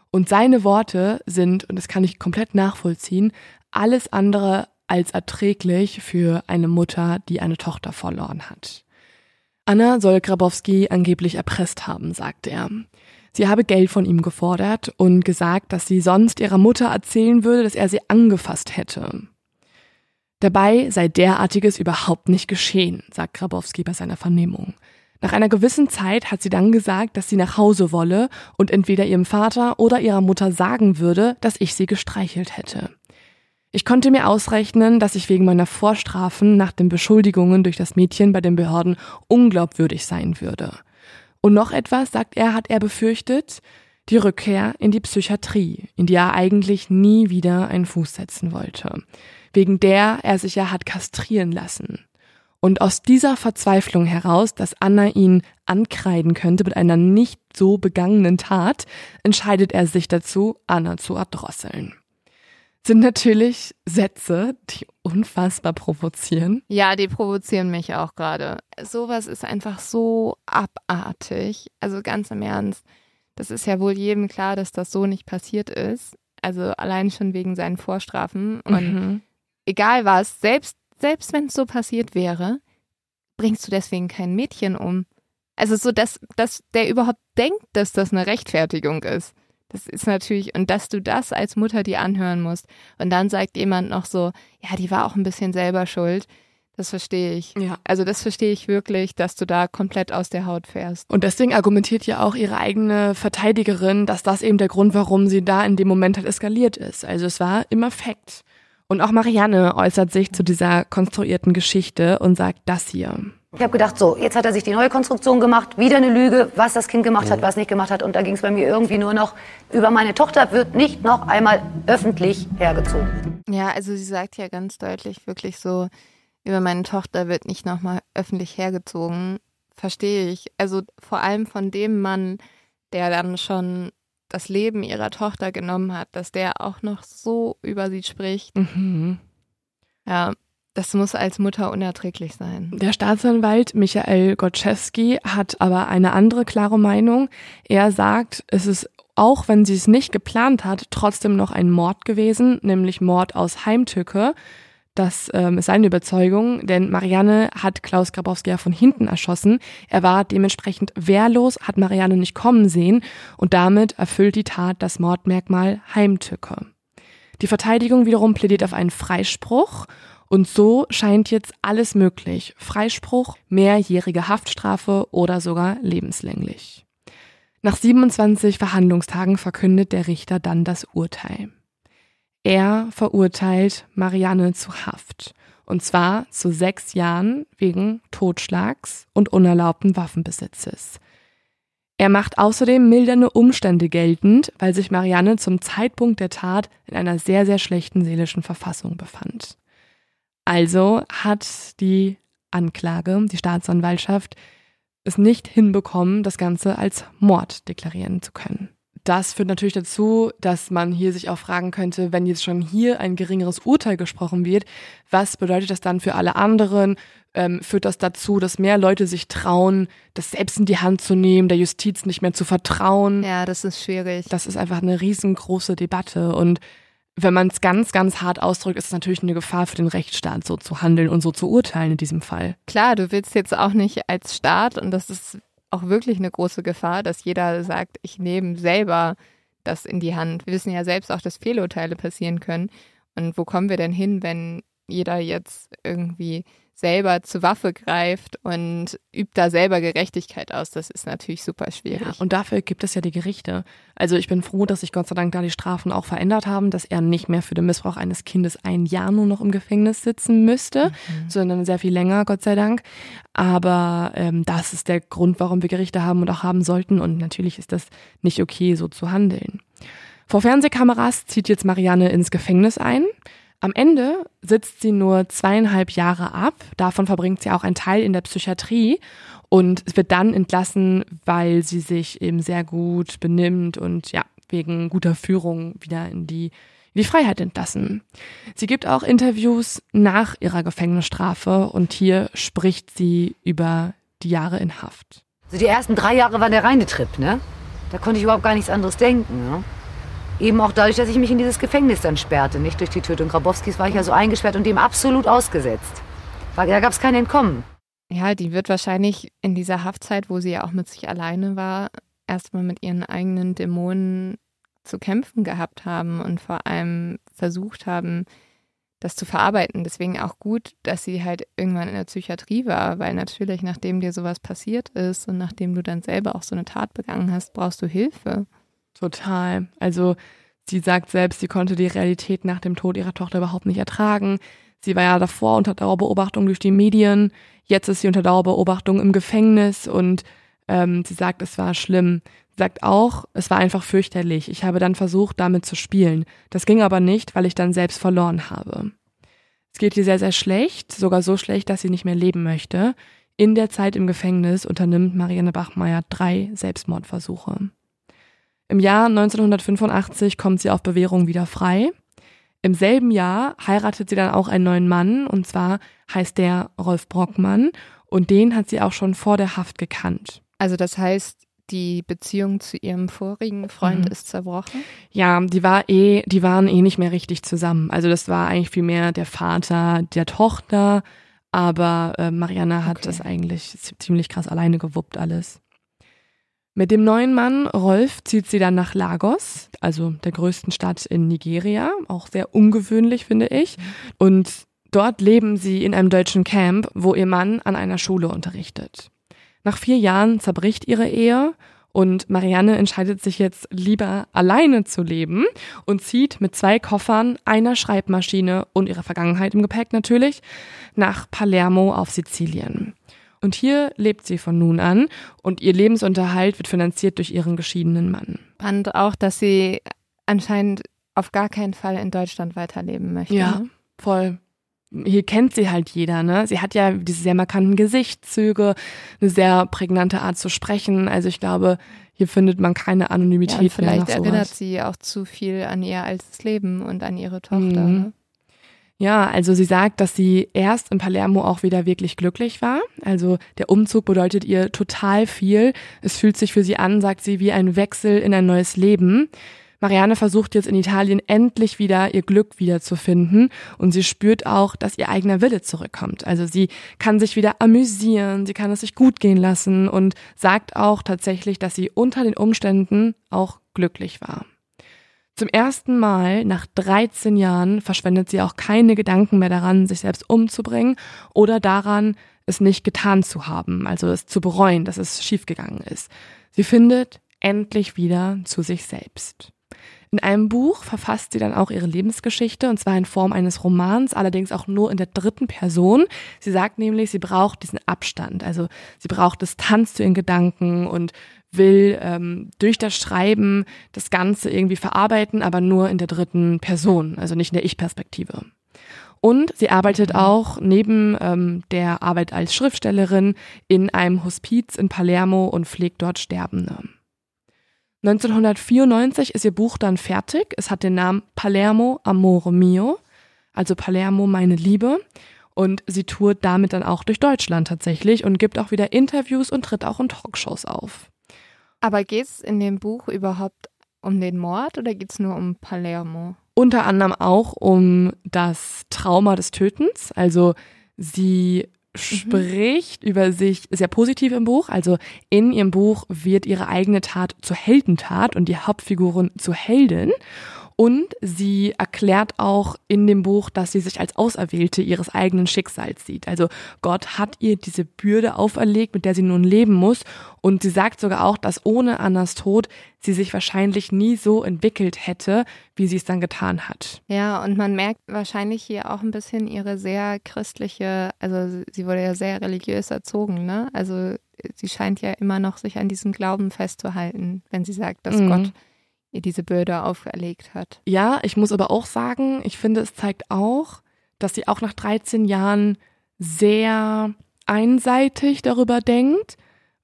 Und seine Worte sind, und das kann ich komplett nachvollziehen, alles andere als erträglich für eine Mutter, die eine Tochter verloren hat. Anna soll Grabowski angeblich erpresst haben, sagt er. Sie habe Geld von ihm gefordert und gesagt, dass sie sonst ihrer Mutter erzählen würde, dass er sie angefasst hätte. Dabei sei derartiges überhaupt nicht geschehen, sagt Grabowski bei seiner Vernehmung. Nach einer gewissen Zeit hat sie dann gesagt, dass sie nach Hause wolle und entweder ihrem Vater oder ihrer Mutter sagen würde, dass ich sie gestreichelt hätte. Ich konnte mir ausrechnen, dass ich wegen meiner Vorstrafen nach den Beschuldigungen durch das Mädchen bei den Behörden unglaubwürdig sein würde. Und noch etwas, sagt er, hat er befürchtet, die Rückkehr in die Psychiatrie, in die er eigentlich nie wieder einen Fuß setzen wollte, wegen der er sich ja hat kastrieren lassen. Und aus dieser Verzweiflung heraus, dass Anna ihn ankreiden könnte mit einer nicht so begangenen Tat, entscheidet er sich dazu, Anna zu erdrosseln sind natürlich Sätze, die unfassbar provozieren. Ja, die provozieren mich auch gerade. Sowas ist einfach so abartig. Also ganz im Ernst. Das ist ja wohl jedem klar, dass das so nicht passiert ist. Also allein schon wegen seinen Vorstrafen. Und mhm. egal was, selbst, selbst wenn es so passiert wäre, bringst du deswegen kein Mädchen um. Also so, dass, dass der überhaupt denkt, dass das eine Rechtfertigung ist. Das ist natürlich, und dass du das als Mutter dir anhören musst. Und dann sagt jemand noch so, ja, die war auch ein bisschen selber schuld. Das verstehe ich. Ja. Also das verstehe ich wirklich, dass du da komplett aus der Haut fährst. Und deswegen argumentiert ja auch ihre eigene Verteidigerin, dass das eben der Grund, warum sie da in dem Moment halt eskaliert ist. Also es war im Effekt. Und auch Marianne äußert sich zu dieser konstruierten Geschichte und sagt das hier. Ich habe gedacht, so, jetzt hat er sich die neue Konstruktion gemacht, wieder eine Lüge, was das Kind gemacht hat, was nicht gemacht hat. Und da ging es bei mir irgendwie nur noch, über meine Tochter wird nicht noch einmal öffentlich hergezogen. Ja, also sie sagt ja ganz deutlich wirklich so, über meine Tochter wird nicht nochmal öffentlich hergezogen. Verstehe ich. Also vor allem von dem Mann, der dann schon das Leben ihrer Tochter genommen hat, dass der auch noch so über sie spricht. Mhm. Ja, das muss als Mutter unerträglich sein. Der Staatsanwalt Michael Gottschewski hat aber eine andere klare Meinung. Er sagt, es ist auch wenn sie es nicht geplant hat, trotzdem noch ein Mord gewesen, nämlich Mord aus Heimtücke. Das ähm, ist seine Überzeugung, denn Marianne hat Klaus Grabowski ja von hinten erschossen. Er war dementsprechend wehrlos, hat Marianne nicht kommen sehen und damit erfüllt die Tat das Mordmerkmal Heimtücke. Die Verteidigung wiederum plädiert auf einen Freispruch und so scheint jetzt alles möglich. Freispruch, mehrjährige Haftstrafe oder sogar lebenslänglich. Nach 27 Verhandlungstagen verkündet der Richter dann das Urteil. Er verurteilt Marianne zu Haft. Und zwar zu sechs Jahren wegen Totschlags und unerlaubten Waffenbesitzes. Er macht außerdem mildernde Umstände geltend, weil sich Marianne zum Zeitpunkt der Tat in einer sehr, sehr schlechten seelischen Verfassung befand. Also hat die Anklage, die Staatsanwaltschaft, es nicht hinbekommen, das Ganze als Mord deklarieren zu können. Das führt natürlich dazu, dass man hier sich auch fragen könnte, wenn jetzt schon hier ein geringeres Urteil gesprochen wird, was bedeutet das dann für alle anderen? Ähm, führt das dazu, dass mehr Leute sich trauen, das selbst in die Hand zu nehmen, der Justiz nicht mehr zu vertrauen? Ja, das ist schwierig. Das ist einfach eine riesengroße Debatte und wenn man es ganz, ganz hart ausdrückt, ist es natürlich eine Gefahr für den Rechtsstaat, so zu handeln und so zu urteilen in diesem Fall. Klar, du willst jetzt auch nicht als Staat, und das ist auch wirklich eine große Gefahr, dass jeder sagt, ich nehme selber das in die Hand. Wir wissen ja selbst auch, dass Fehlurteile passieren können. Und wo kommen wir denn hin, wenn jeder jetzt irgendwie selber zur Waffe greift und übt da selber Gerechtigkeit aus, das ist natürlich super schwierig. Ja, und dafür gibt es ja die Gerichte. Also ich bin froh, dass sich Gott sei Dank da die Strafen auch verändert haben, dass er nicht mehr für den Missbrauch eines Kindes ein Jahr nur noch im Gefängnis sitzen müsste, mhm. sondern sehr viel länger, Gott sei Dank. Aber ähm, das ist der Grund, warum wir Gerichte haben und auch haben sollten. Und natürlich ist das nicht okay, so zu handeln. Vor Fernsehkameras zieht jetzt Marianne ins Gefängnis ein. Am Ende sitzt sie nur zweieinhalb Jahre ab. Davon verbringt sie auch einen Teil in der Psychiatrie und wird dann entlassen, weil sie sich eben sehr gut benimmt und ja, wegen guter Führung wieder in die, in die Freiheit entlassen. Sie gibt auch Interviews nach ihrer Gefängnisstrafe und hier spricht sie über die Jahre in Haft. Also die ersten drei Jahre war der reine Trip, ne? Da konnte ich überhaupt gar nichts anderes denken. Ne? Eben auch dadurch, dass ich mich in dieses Gefängnis dann sperrte. Nicht durch die Tötung Grabowskis war ich ja so eingesperrt und dem absolut ausgesetzt. Da gab es kein Entkommen. Ja, die wird wahrscheinlich in dieser Haftzeit, wo sie ja auch mit sich alleine war, erstmal mit ihren eigenen Dämonen zu kämpfen gehabt haben und vor allem versucht haben, das zu verarbeiten. Deswegen auch gut, dass sie halt irgendwann in der Psychiatrie war, weil natürlich, nachdem dir sowas passiert ist und nachdem du dann selber auch so eine Tat begangen hast, brauchst du Hilfe. Total. Also sie sagt selbst, sie konnte die Realität nach dem Tod ihrer Tochter überhaupt nicht ertragen. Sie war ja davor unter Dauerbeobachtung durch die Medien. Jetzt ist sie unter Dauerbeobachtung im Gefängnis und ähm, sie sagt, es war schlimm. Sie sagt auch, es war einfach fürchterlich. Ich habe dann versucht, damit zu spielen. Das ging aber nicht, weil ich dann selbst verloren habe. Es geht ihr sehr, sehr schlecht, sogar so schlecht, dass sie nicht mehr leben möchte. In der Zeit im Gefängnis unternimmt Marianne Bachmeier drei Selbstmordversuche. Im Jahr 1985 kommt sie auf Bewährung wieder frei. Im selben Jahr heiratet sie dann auch einen neuen Mann, und zwar heißt der Rolf Brockmann, und den hat sie auch schon vor der Haft gekannt. Also das heißt, die Beziehung zu ihrem vorigen Freund mhm. ist zerbrochen? Ja, die war eh, die waren eh nicht mehr richtig zusammen. Also das war eigentlich vielmehr der Vater der Tochter, aber äh, Marianne hat okay. das eigentlich ziemlich krass alleine gewuppt alles. Mit dem neuen Mann Rolf zieht sie dann nach Lagos, also der größten Stadt in Nigeria, auch sehr ungewöhnlich finde ich. Und dort leben sie in einem deutschen Camp, wo ihr Mann an einer Schule unterrichtet. Nach vier Jahren zerbricht ihre Ehe und Marianne entscheidet sich jetzt lieber alleine zu leben und zieht mit zwei Koffern, einer Schreibmaschine und ihrer Vergangenheit im Gepäck natürlich nach Palermo auf Sizilien. Und hier lebt sie von nun an und ihr Lebensunterhalt wird finanziert durch ihren geschiedenen Mann. Fand auch, dass sie anscheinend auf gar keinen Fall in Deutschland weiterleben möchte. Ja, ne? voll. Hier kennt sie halt jeder, ne? Sie hat ja diese sehr markanten Gesichtszüge, eine sehr prägnante Art zu sprechen. Also ich glaube, hier findet man keine Anonymität Ja, vielleicht erinnert sowas. sie auch zu viel an ihr altes Leben und an ihre Tochter. Mhm. Ne? Ja, also sie sagt, dass sie erst in Palermo auch wieder wirklich glücklich war. Also der Umzug bedeutet ihr total viel. Es fühlt sich für sie an, sagt sie, wie ein Wechsel in ein neues Leben. Marianne versucht jetzt in Italien endlich wieder ihr Glück wiederzufinden und sie spürt auch, dass ihr eigener Wille zurückkommt. Also sie kann sich wieder amüsieren, sie kann es sich gut gehen lassen und sagt auch tatsächlich, dass sie unter den Umständen auch glücklich war. Zum ersten Mal nach 13 Jahren verschwendet sie auch keine Gedanken mehr daran, sich selbst umzubringen oder daran, es nicht getan zu haben, also es zu bereuen, dass es schiefgegangen ist. Sie findet endlich wieder zu sich selbst. In einem Buch verfasst sie dann auch ihre Lebensgeschichte und zwar in Form eines Romans, allerdings auch nur in der dritten Person. Sie sagt nämlich, sie braucht diesen Abstand, also sie braucht Distanz zu ihren Gedanken und will ähm, durch das Schreiben das Ganze irgendwie verarbeiten, aber nur in der dritten Person, also nicht in der Ich-Perspektive. Und sie arbeitet auch neben ähm, der Arbeit als Schriftstellerin in einem Hospiz in Palermo und pflegt dort Sterbende. 1994 ist ihr Buch dann fertig. Es hat den Namen Palermo Amore Mio, also Palermo meine Liebe. Und sie tourt damit dann auch durch Deutschland tatsächlich und gibt auch wieder Interviews und tritt auch in Talkshows auf. Aber geht es in dem Buch überhaupt um den Mord oder geht es nur um Palermo? Unter anderem auch um das Trauma des Tötens. Also sie spricht über sich sehr positiv im Buch. Also in ihrem Buch wird ihre eigene Tat zur Heldentat und die Hauptfigurin zur Heldin. Und sie erklärt auch in dem Buch, dass sie sich als Auserwählte ihres eigenen Schicksals sieht. Also Gott hat ihr diese Bürde auferlegt, mit der sie nun leben muss. Und sie sagt sogar auch, dass ohne Annas Tod sie sich wahrscheinlich nie so entwickelt hätte, wie sie es dann getan hat. Ja, und man merkt wahrscheinlich hier auch ein bisschen ihre sehr christliche, also sie wurde ja sehr religiös erzogen, ne? Also sie scheint ja immer noch sich an diesem Glauben festzuhalten, wenn sie sagt, dass Mhm. Gott ihr diese Bürde auferlegt hat. Ja, ich muss aber auch sagen, ich finde, es zeigt auch, dass sie auch nach 13 Jahren sehr einseitig darüber denkt,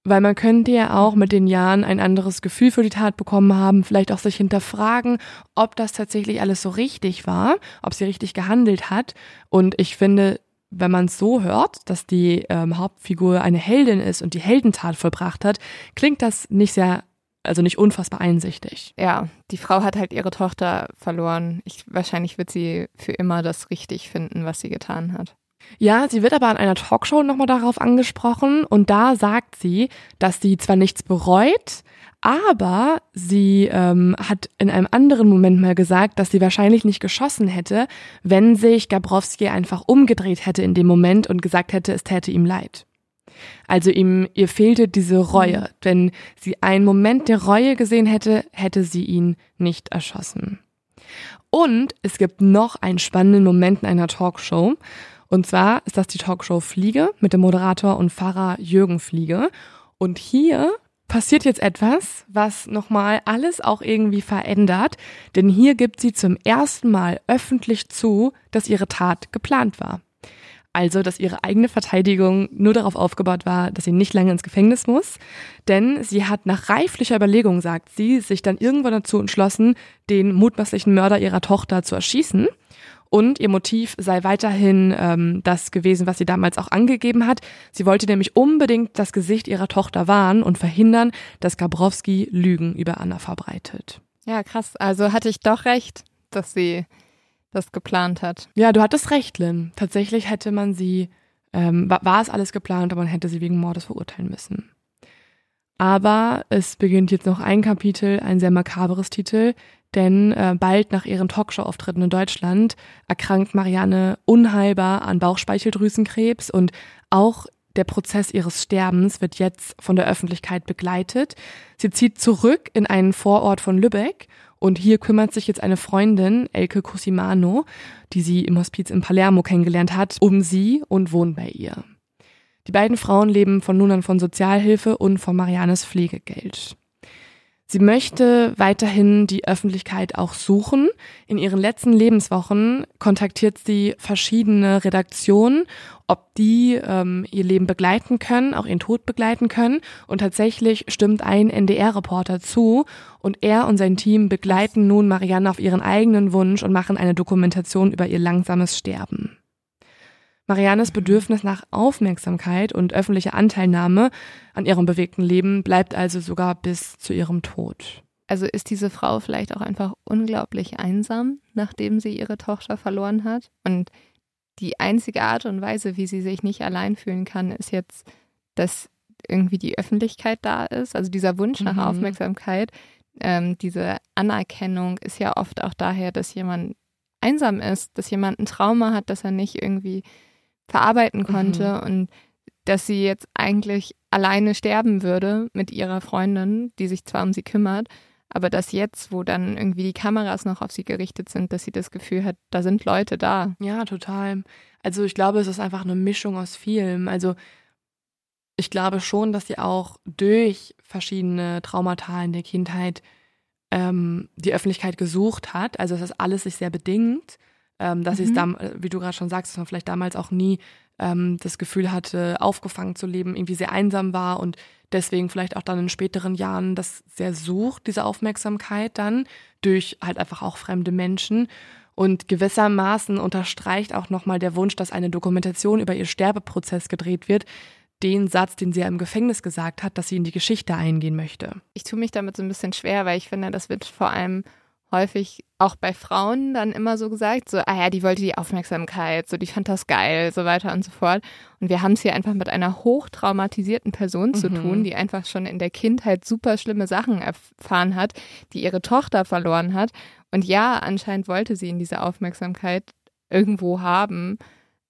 weil man könnte ja auch mit den Jahren ein anderes Gefühl für die Tat bekommen haben, vielleicht auch sich hinterfragen, ob das tatsächlich alles so richtig war, ob sie richtig gehandelt hat. Und ich finde, wenn man es so hört, dass die ähm, Hauptfigur eine Heldin ist und die Heldentat vollbracht hat, klingt das nicht sehr, also nicht unfassbar einsichtig. Ja, die Frau hat halt ihre Tochter verloren. Ich, wahrscheinlich wird sie für immer das richtig finden, was sie getan hat. Ja, sie wird aber in einer Talkshow nochmal darauf angesprochen und da sagt sie, dass sie zwar nichts bereut, aber sie ähm, hat in einem anderen Moment mal gesagt, dass sie wahrscheinlich nicht geschossen hätte, wenn sich Gabrowski einfach umgedreht hätte in dem Moment und gesagt hätte, es täte ihm leid. Also ihm, ihr fehlte diese Reue. Wenn sie einen Moment der Reue gesehen hätte, hätte sie ihn nicht erschossen. Und es gibt noch einen spannenden Moment in einer Talkshow. Und zwar ist das die Talkshow Fliege mit dem Moderator und Pfarrer Jürgen Fliege. Und hier passiert jetzt etwas, was nochmal alles auch irgendwie verändert. Denn hier gibt sie zum ersten Mal öffentlich zu, dass ihre Tat geplant war. Also, dass ihre eigene Verteidigung nur darauf aufgebaut war, dass sie nicht lange ins Gefängnis muss. Denn sie hat nach reiflicher Überlegung, sagt sie, sich dann irgendwann dazu entschlossen, den mutmaßlichen Mörder ihrer Tochter zu erschießen. Und ihr Motiv sei weiterhin ähm, das gewesen, was sie damals auch angegeben hat. Sie wollte nämlich unbedingt das Gesicht ihrer Tochter wahren und verhindern, dass Gabrowski Lügen über Anna verbreitet. Ja, krass. Also hatte ich doch recht, dass sie das geplant hat. Ja, du hattest recht, Lynn. Tatsächlich hätte man sie, ähm, war, war es alles geplant, aber man hätte sie wegen Mordes verurteilen müssen. Aber es beginnt jetzt noch ein Kapitel, ein sehr makaberes Titel, denn äh, bald nach ihren Talkshow-Auftritten in Deutschland erkrankt Marianne unheilbar an Bauchspeicheldrüsenkrebs und auch der Prozess ihres Sterbens wird jetzt von der Öffentlichkeit begleitet. Sie zieht zurück in einen Vorort von Lübeck und hier kümmert sich jetzt eine Freundin, Elke Cosimano, die sie im Hospiz in Palermo kennengelernt hat, um sie und wohnt bei ihr. Die beiden Frauen leben von nun an von Sozialhilfe und von Mariannes Pflegegeld. Sie möchte weiterhin die Öffentlichkeit auch suchen. In ihren letzten Lebenswochen kontaktiert sie verschiedene Redaktionen, ob die ähm, ihr Leben begleiten können, auch ihren Tod begleiten können. Und tatsächlich stimmt ein NDR-Reporter zu und er und sein Team begleiten nun Marianne auf ihren eigenen Wunsch und machen eine Dokumentation über ihr langsames Sterben. Mariannes Bedürfnis nach Aufmerksamkeit und öffentlicher Anteilnahme an ihrem bewegten Leben bleibt also sogar bis zu ihrem Tod. Also ist diese Frau vielleicht auch einfach unglaublich einsam, nachdem sie ihre Tochter verloren hat. Und die einzige Art und Weise, wie sie sich nicht allein fühlen kann, ist jetzt, dass irgendwie die Öffentlichkeit da ist. Also dieser Wunsch nach mhm. Aufmerksamkeit, ähm, diese Anerkennung ist ja oft auch daher, dass jemand einsam ist, dass jemand ein Trauma hat, dass er nicht irgendwie verarbeiten mhm. konnte mhm. und dass sie jetzt eigentlich alleine sterben würde mit ihrer Freundin, die sich zwar um sie kümmert, aber dass jetzt, wo dann irgendwie die Kameras noch auf sie gerichtet sind, dass sie das Gefühl hat, da sind Leute da. Ja, total. Also ich glaube, es ist einfach eine Mischung aus vielem. Also ich glaube schon, dass sie auch durch verschiedene Traumata in der Kindheit ähm, die Öffentlichkeit gesucht hat. Also dass das alles sich sehr bedingt ähm, dass mhm. sie es, wie du gerade schon sagst, dass man vielleicht damals auch nie ähm, das Gefühl hatte, aufgefangen zu leben, irgendwie sehr einsam war und deswegen vielleicht auch dann in späteren Jahren das sehr sucht, diese Aufmerksamkeit dann durch halt einfach auch fremde Menschen. Und gewissermaßen unterstreicht auch nochmal der Wunsch, dass eine Dokumentation über ihr Sterbeprozess gedreht wird, den Satz, den sie ja im Gefängnis gesagt hat, dass sie in die Geschichte eingehen möchte. Ich tue mich damit so ein bisschen schwer, weil ich finde, das wird vor allem häufig auch bei Frauen dann immer so gesagt, so, ah ja, die wollte die Aufmerksamkeit, so, die fand das geil, so weiter und so fort. Und wir haben es hier einfach mit einer hochtraumatisierten Person mhm. zu tun, die einfach schon in der Kindheit super schlimme Sachen erfahren hat, die ihre Tochter verloren hat. Und ja, anscheinend wollte sie in diese Aufmerksamkeit irgendwo haben.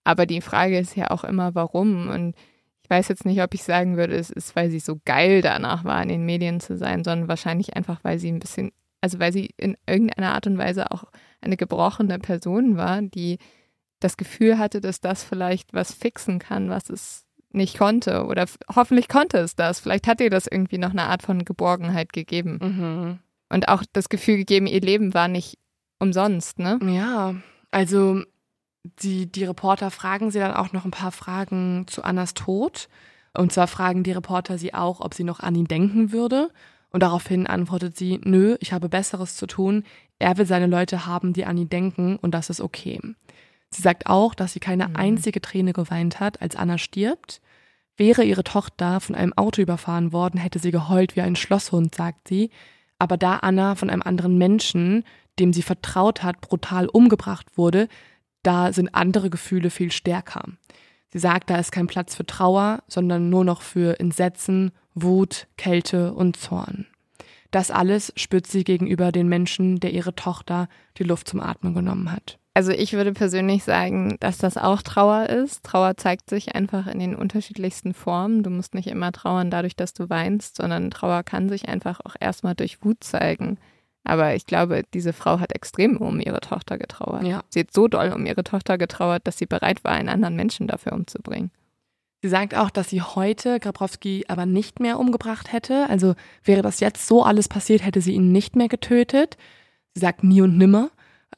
Aber die Frage ist ja auch immer, warum. Und ich weiß jetzt nicht, ob ich sagen würde, es ist, weil sie so geil danach war, in den Medien zu sein, sondern wahrscheinlich einfach, weil sie ein bisschen also weil sie in irgendeiner Art und Weise auch eine gebrochene Person war, die das Gefühl hatte, dass das vielleicht was fixen kann, was es nicht konnte. Oder hoffentlich konnte es das. Vielleicht hat ihr das irgendwie noch eine Art von Geborgenheit gegeben. Mhm. Und auch das Gefühl gegeben, ihr Leben war nicht umsonst, ne? Ja, also die, die Reporter fragen sie dann auch noch ein paar Fragen zu Annas Tod. Und zwar fragen die Reporter sie auch, ob sie noch an ihn denken würde. Und daraufhin antwortet sie, nö, ich habe Besseres zu tun. Er will seine Leute haben, die an ihn denken und das ist okay. Sie sagt auch, dass sie keine mhm. einzige Träne geweint hat, als Anna stirbt. Wäre ihre Tochter von einem Auto überfahren worden, hätte sie geheult wie ein Schlosshund, sagt sie. Aber da Anna von einem anderen Menschen, dem sie vertraut hat, brutal umgebracht wurde, da sind andere Gefühle viel stärker. Sie sagt, da ist kein Platz für Trauer, sondern nur noch für Entsetzen, Wut, Kälte und Zorn. Das alles spürt sie gegenüber den Menschen, der ihre Tochter die Luft zum Atmen genommen hat. Also ich würde persönlich sagen, dass das auch Trauer ist. Trauer zeigt sich einfach in den unterschiedlichsten Formen. Du musst nicht immer trauern dadurch, dass du weinst, sondern Trauer kann sich einfach auch erstmal durch Wut zeigen. Aber ich glaube, diese Frau hat extrem um ihre Tochter getrauert. Ja. Sie hat so doll um ihre Tochter getrauert, dass sie bereit war, einen anderen Menschen dafür umzubringen. Sie sagt auch, dass sie heute Grabrowski aber nicht mehr umgebracht hätte. Also wäre das jetzt so alles passiert, hätte sie ihn nicht mehr getötet. Sie sagt nie und nimmer.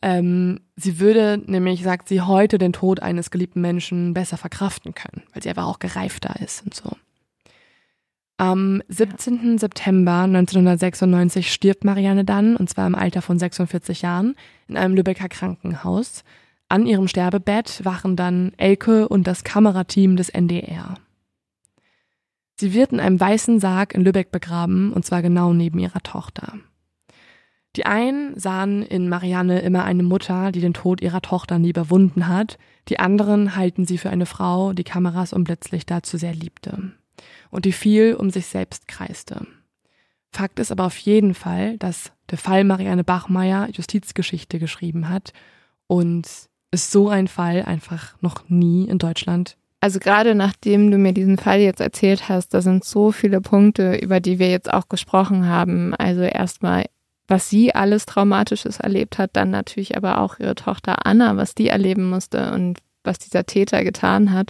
Ähm, sie würde nämlich, sagt sie, heute den Tod eines geliebten Menschen besser verkraften können, weil sie einfach auch gereifter ist und so. Am 17. Ja. September 1996 stirbt Marianne dann, und zwar im Alter von 46 Jahren, in einem Lübecker Krankenhaus. An ihrem Sterbebett wachen dann Elke und das Kamerateam des NDR. Sie wird in einem weißen Sarg in Lübeck begraben, und zwar genau neben ihrer Tochter. Die einen sahen in Marianne immer eine Mutter, die den Tod ihrer Tochter nie überwunden hat, die anderen halten sie für eine Frau, die Kameras und Blitzlichter zu sehr liebte und die viel um sich selbst kreiste. Fakt ist aber auf jeden Fall, dass der Fall Marianne Bachmeier Justizgeschichte geschrieben hat und ist so ein Fall einfach noch nie in Deutschland. Also gerade nachdem du mir diesen Fall jetzt erzählt hast, da sind so viele Punkte, über die wir jetzt auch gesprochen haben. Also erstmal, was sie alles Traumatisches erlebt hat, dann natürlich aber auch ihre Tochter Anna, was die erleben musste und was dieser Täter getan hat.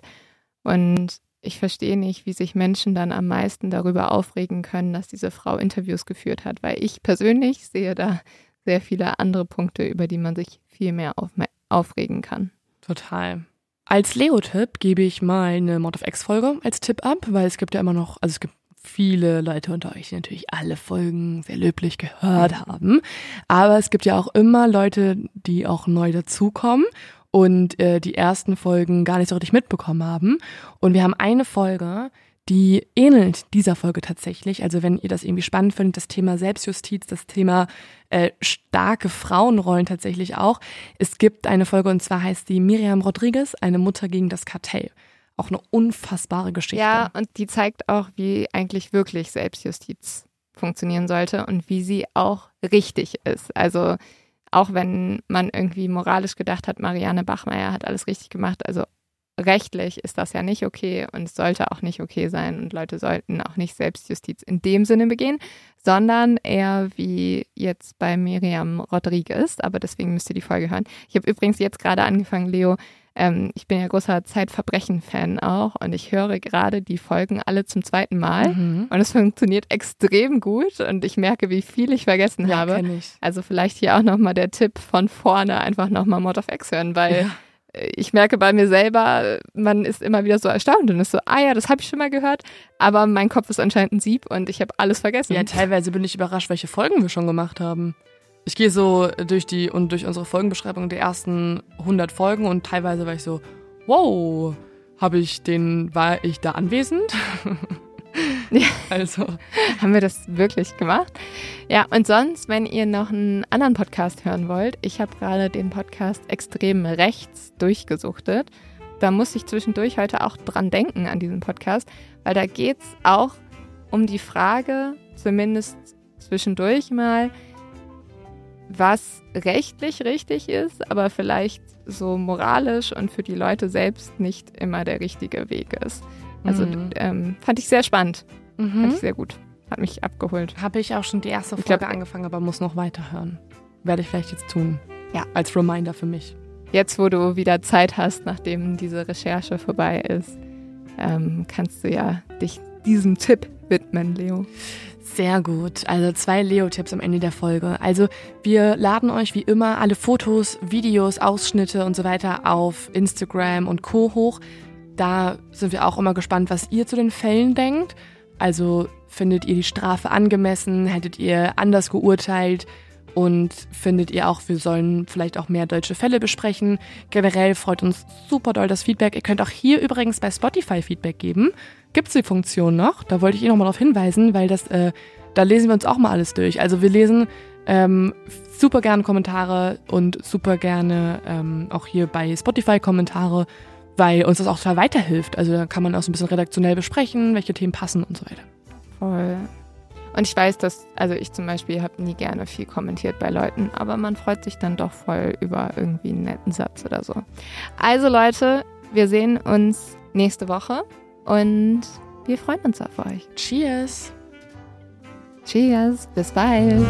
Und ich verstehe nicht, wie sich Menschen dann am meisten darüber aufregen können, dass diese Frau Interviews geführt hat, weil ich persönlich sehe da sehr viele andere Punkte, über die man sich viel mehr auf, aufregen kann. Total. Als Leo-Tipp gebe ich mal eine Mod of X-Folge als Tipp ab, weil es gibt ja immer noch, also es gibt viele Leute unter euch, die natürlich alle Folgen sehr löblich gehört haben. Aber es gibt ja auch immer Leute, die auch neu dazukommen und äh, die ersten Folgen gar nicht so richtig mitbekommen haben. Und wir haben eine Folge, die ähnelt dieser Folge tatsächlich. Also wenn ihr das irgendwie spannend findet, das Thema Selbstjustiz, das Thema äh, starke Frauenrollen tatsächlich auch. Es gibt eine Folge und zwar heißt die Miriam Rodriguez, eine Mutter gegen das Kartell. Auch eine unfassbare Geschichte. Ja, und die zeigt auch, wie eigentlich wirklich Selbstjustiz funktionieren sollte und wie sie auch richtig ist. Also auch wenn man irgendwie moralisch gedacht hat, Marianne Bachmeier hat alles richtig gemacht, also rechtlich ist das ja nicht okay und es sollte auch nicht okay sein und Leute sollten auch nicht Selbstjustiz in dem Sinne begehen, sondern eher wie jetzt bei Miriam Rodriguez, aber deswegen müsst ihr die Folge hören. Ich habe übrigens jetzt gerade angefangen, Leo, ähm, ich bin ja großer Zeitverbrechen-Fan auch und ich höre gerade die Folgen alle zum zweiten Mal mhm. und es funktioniert extrem gut und ich merke, wie viel ich vergessen ja, habe. Ich. Also vielleicht hier auch nochmal der Tipp von vorne, einfach nochmal Mod of X hören, weil ja ich merke bei mir selber, man ist immer wieder so erstaunt und ist so, ah ja, das habe ich schon mal gehört, aber mein Kopf ist anscheinend ein Sieb und ich habe alles vergessen. Ja, teilweise bin ich überrascht, welche Folgen wir schon gemacht haben ich gehe so durch die und durch unsere Folgenbeschreibung der ersten 100 Folgen und teilweise war ich so, wow, habe ich den, war ich da anwesend? Ja. Also. Haben wir das wirklich gemacht? Ja, und sonst, wenn ihr noch einen anderen Podcast hören wollt, ich habe gerade den Podcast Extrem Rechts durchgesuchtet. Da muss ich zwischendurch heute auch dran denken an diesen Podcast, weil da geht es auch um die Frage, zumindest zwischendurch mal, was rechtlich richtig ist, aber vielleicht so moralisch und für die Leute selbst nicht immer der richtige Weg ist. Also mhm. ähm, fand ich sehr spannend. Mhm. Fand ich sehr gut. Hat mich abgeholt. Habe ich auch schon die erste Folge glaub, angefangen, aber muss noch weiterhören. Werde ich vielleicht jetzt tun. Ja. Als Reminder für mich. Jetzt, wo du wieder Zeit hast, nachdem diese Recherche vorbei ist, ähm, kannst du ja dich diesem Tipp widmen, Leo. Sehr gut. Also zwei Leo-Tipps am Ende der Folge. Also wir laden euch wie immer alle Fotos, Videos, Ausschnitte und so weiter auf Instagram und Co. hoch. Da sind wir auch immer gespannt, was ihr zu den Fällen denkt. Also findet ihr die Strafe angemessen? Hättet ihr anders geurteilt? Und findet ihr auch, wir sollen vielleicht auch mehr deutsche Fälle besprechen? Generell freut uns super doll das Feedback. Ihr könnt auch hier übrigens bei Spotify Feedback geben gibt es die Funktion noch. Da wollte ich eh nochmal darauf hinweisen, weil das, äh, da lesen wir uns auch mal alles durch. Also wir lesen ähm, super gerne Kommentare und super gerne ähm, auch hier bei Spotify Kommentare, weil uns das auch total weiterhilft. Also da kann man auch so ein bisschen redaktionell besprechen, welche Themen passen und so weiter. Voll. Und ich weiß, dass, also ich zum Beispiel habe nie gerne viel kommentiert bei Leuten, aber man freut sich dann doch voll über irgendwie einen netten Satz oder so. Also Leute, wir sehen uns nächste Woche. Und wir freuen uns auf euch. Cheers. Cheers. Bis bald.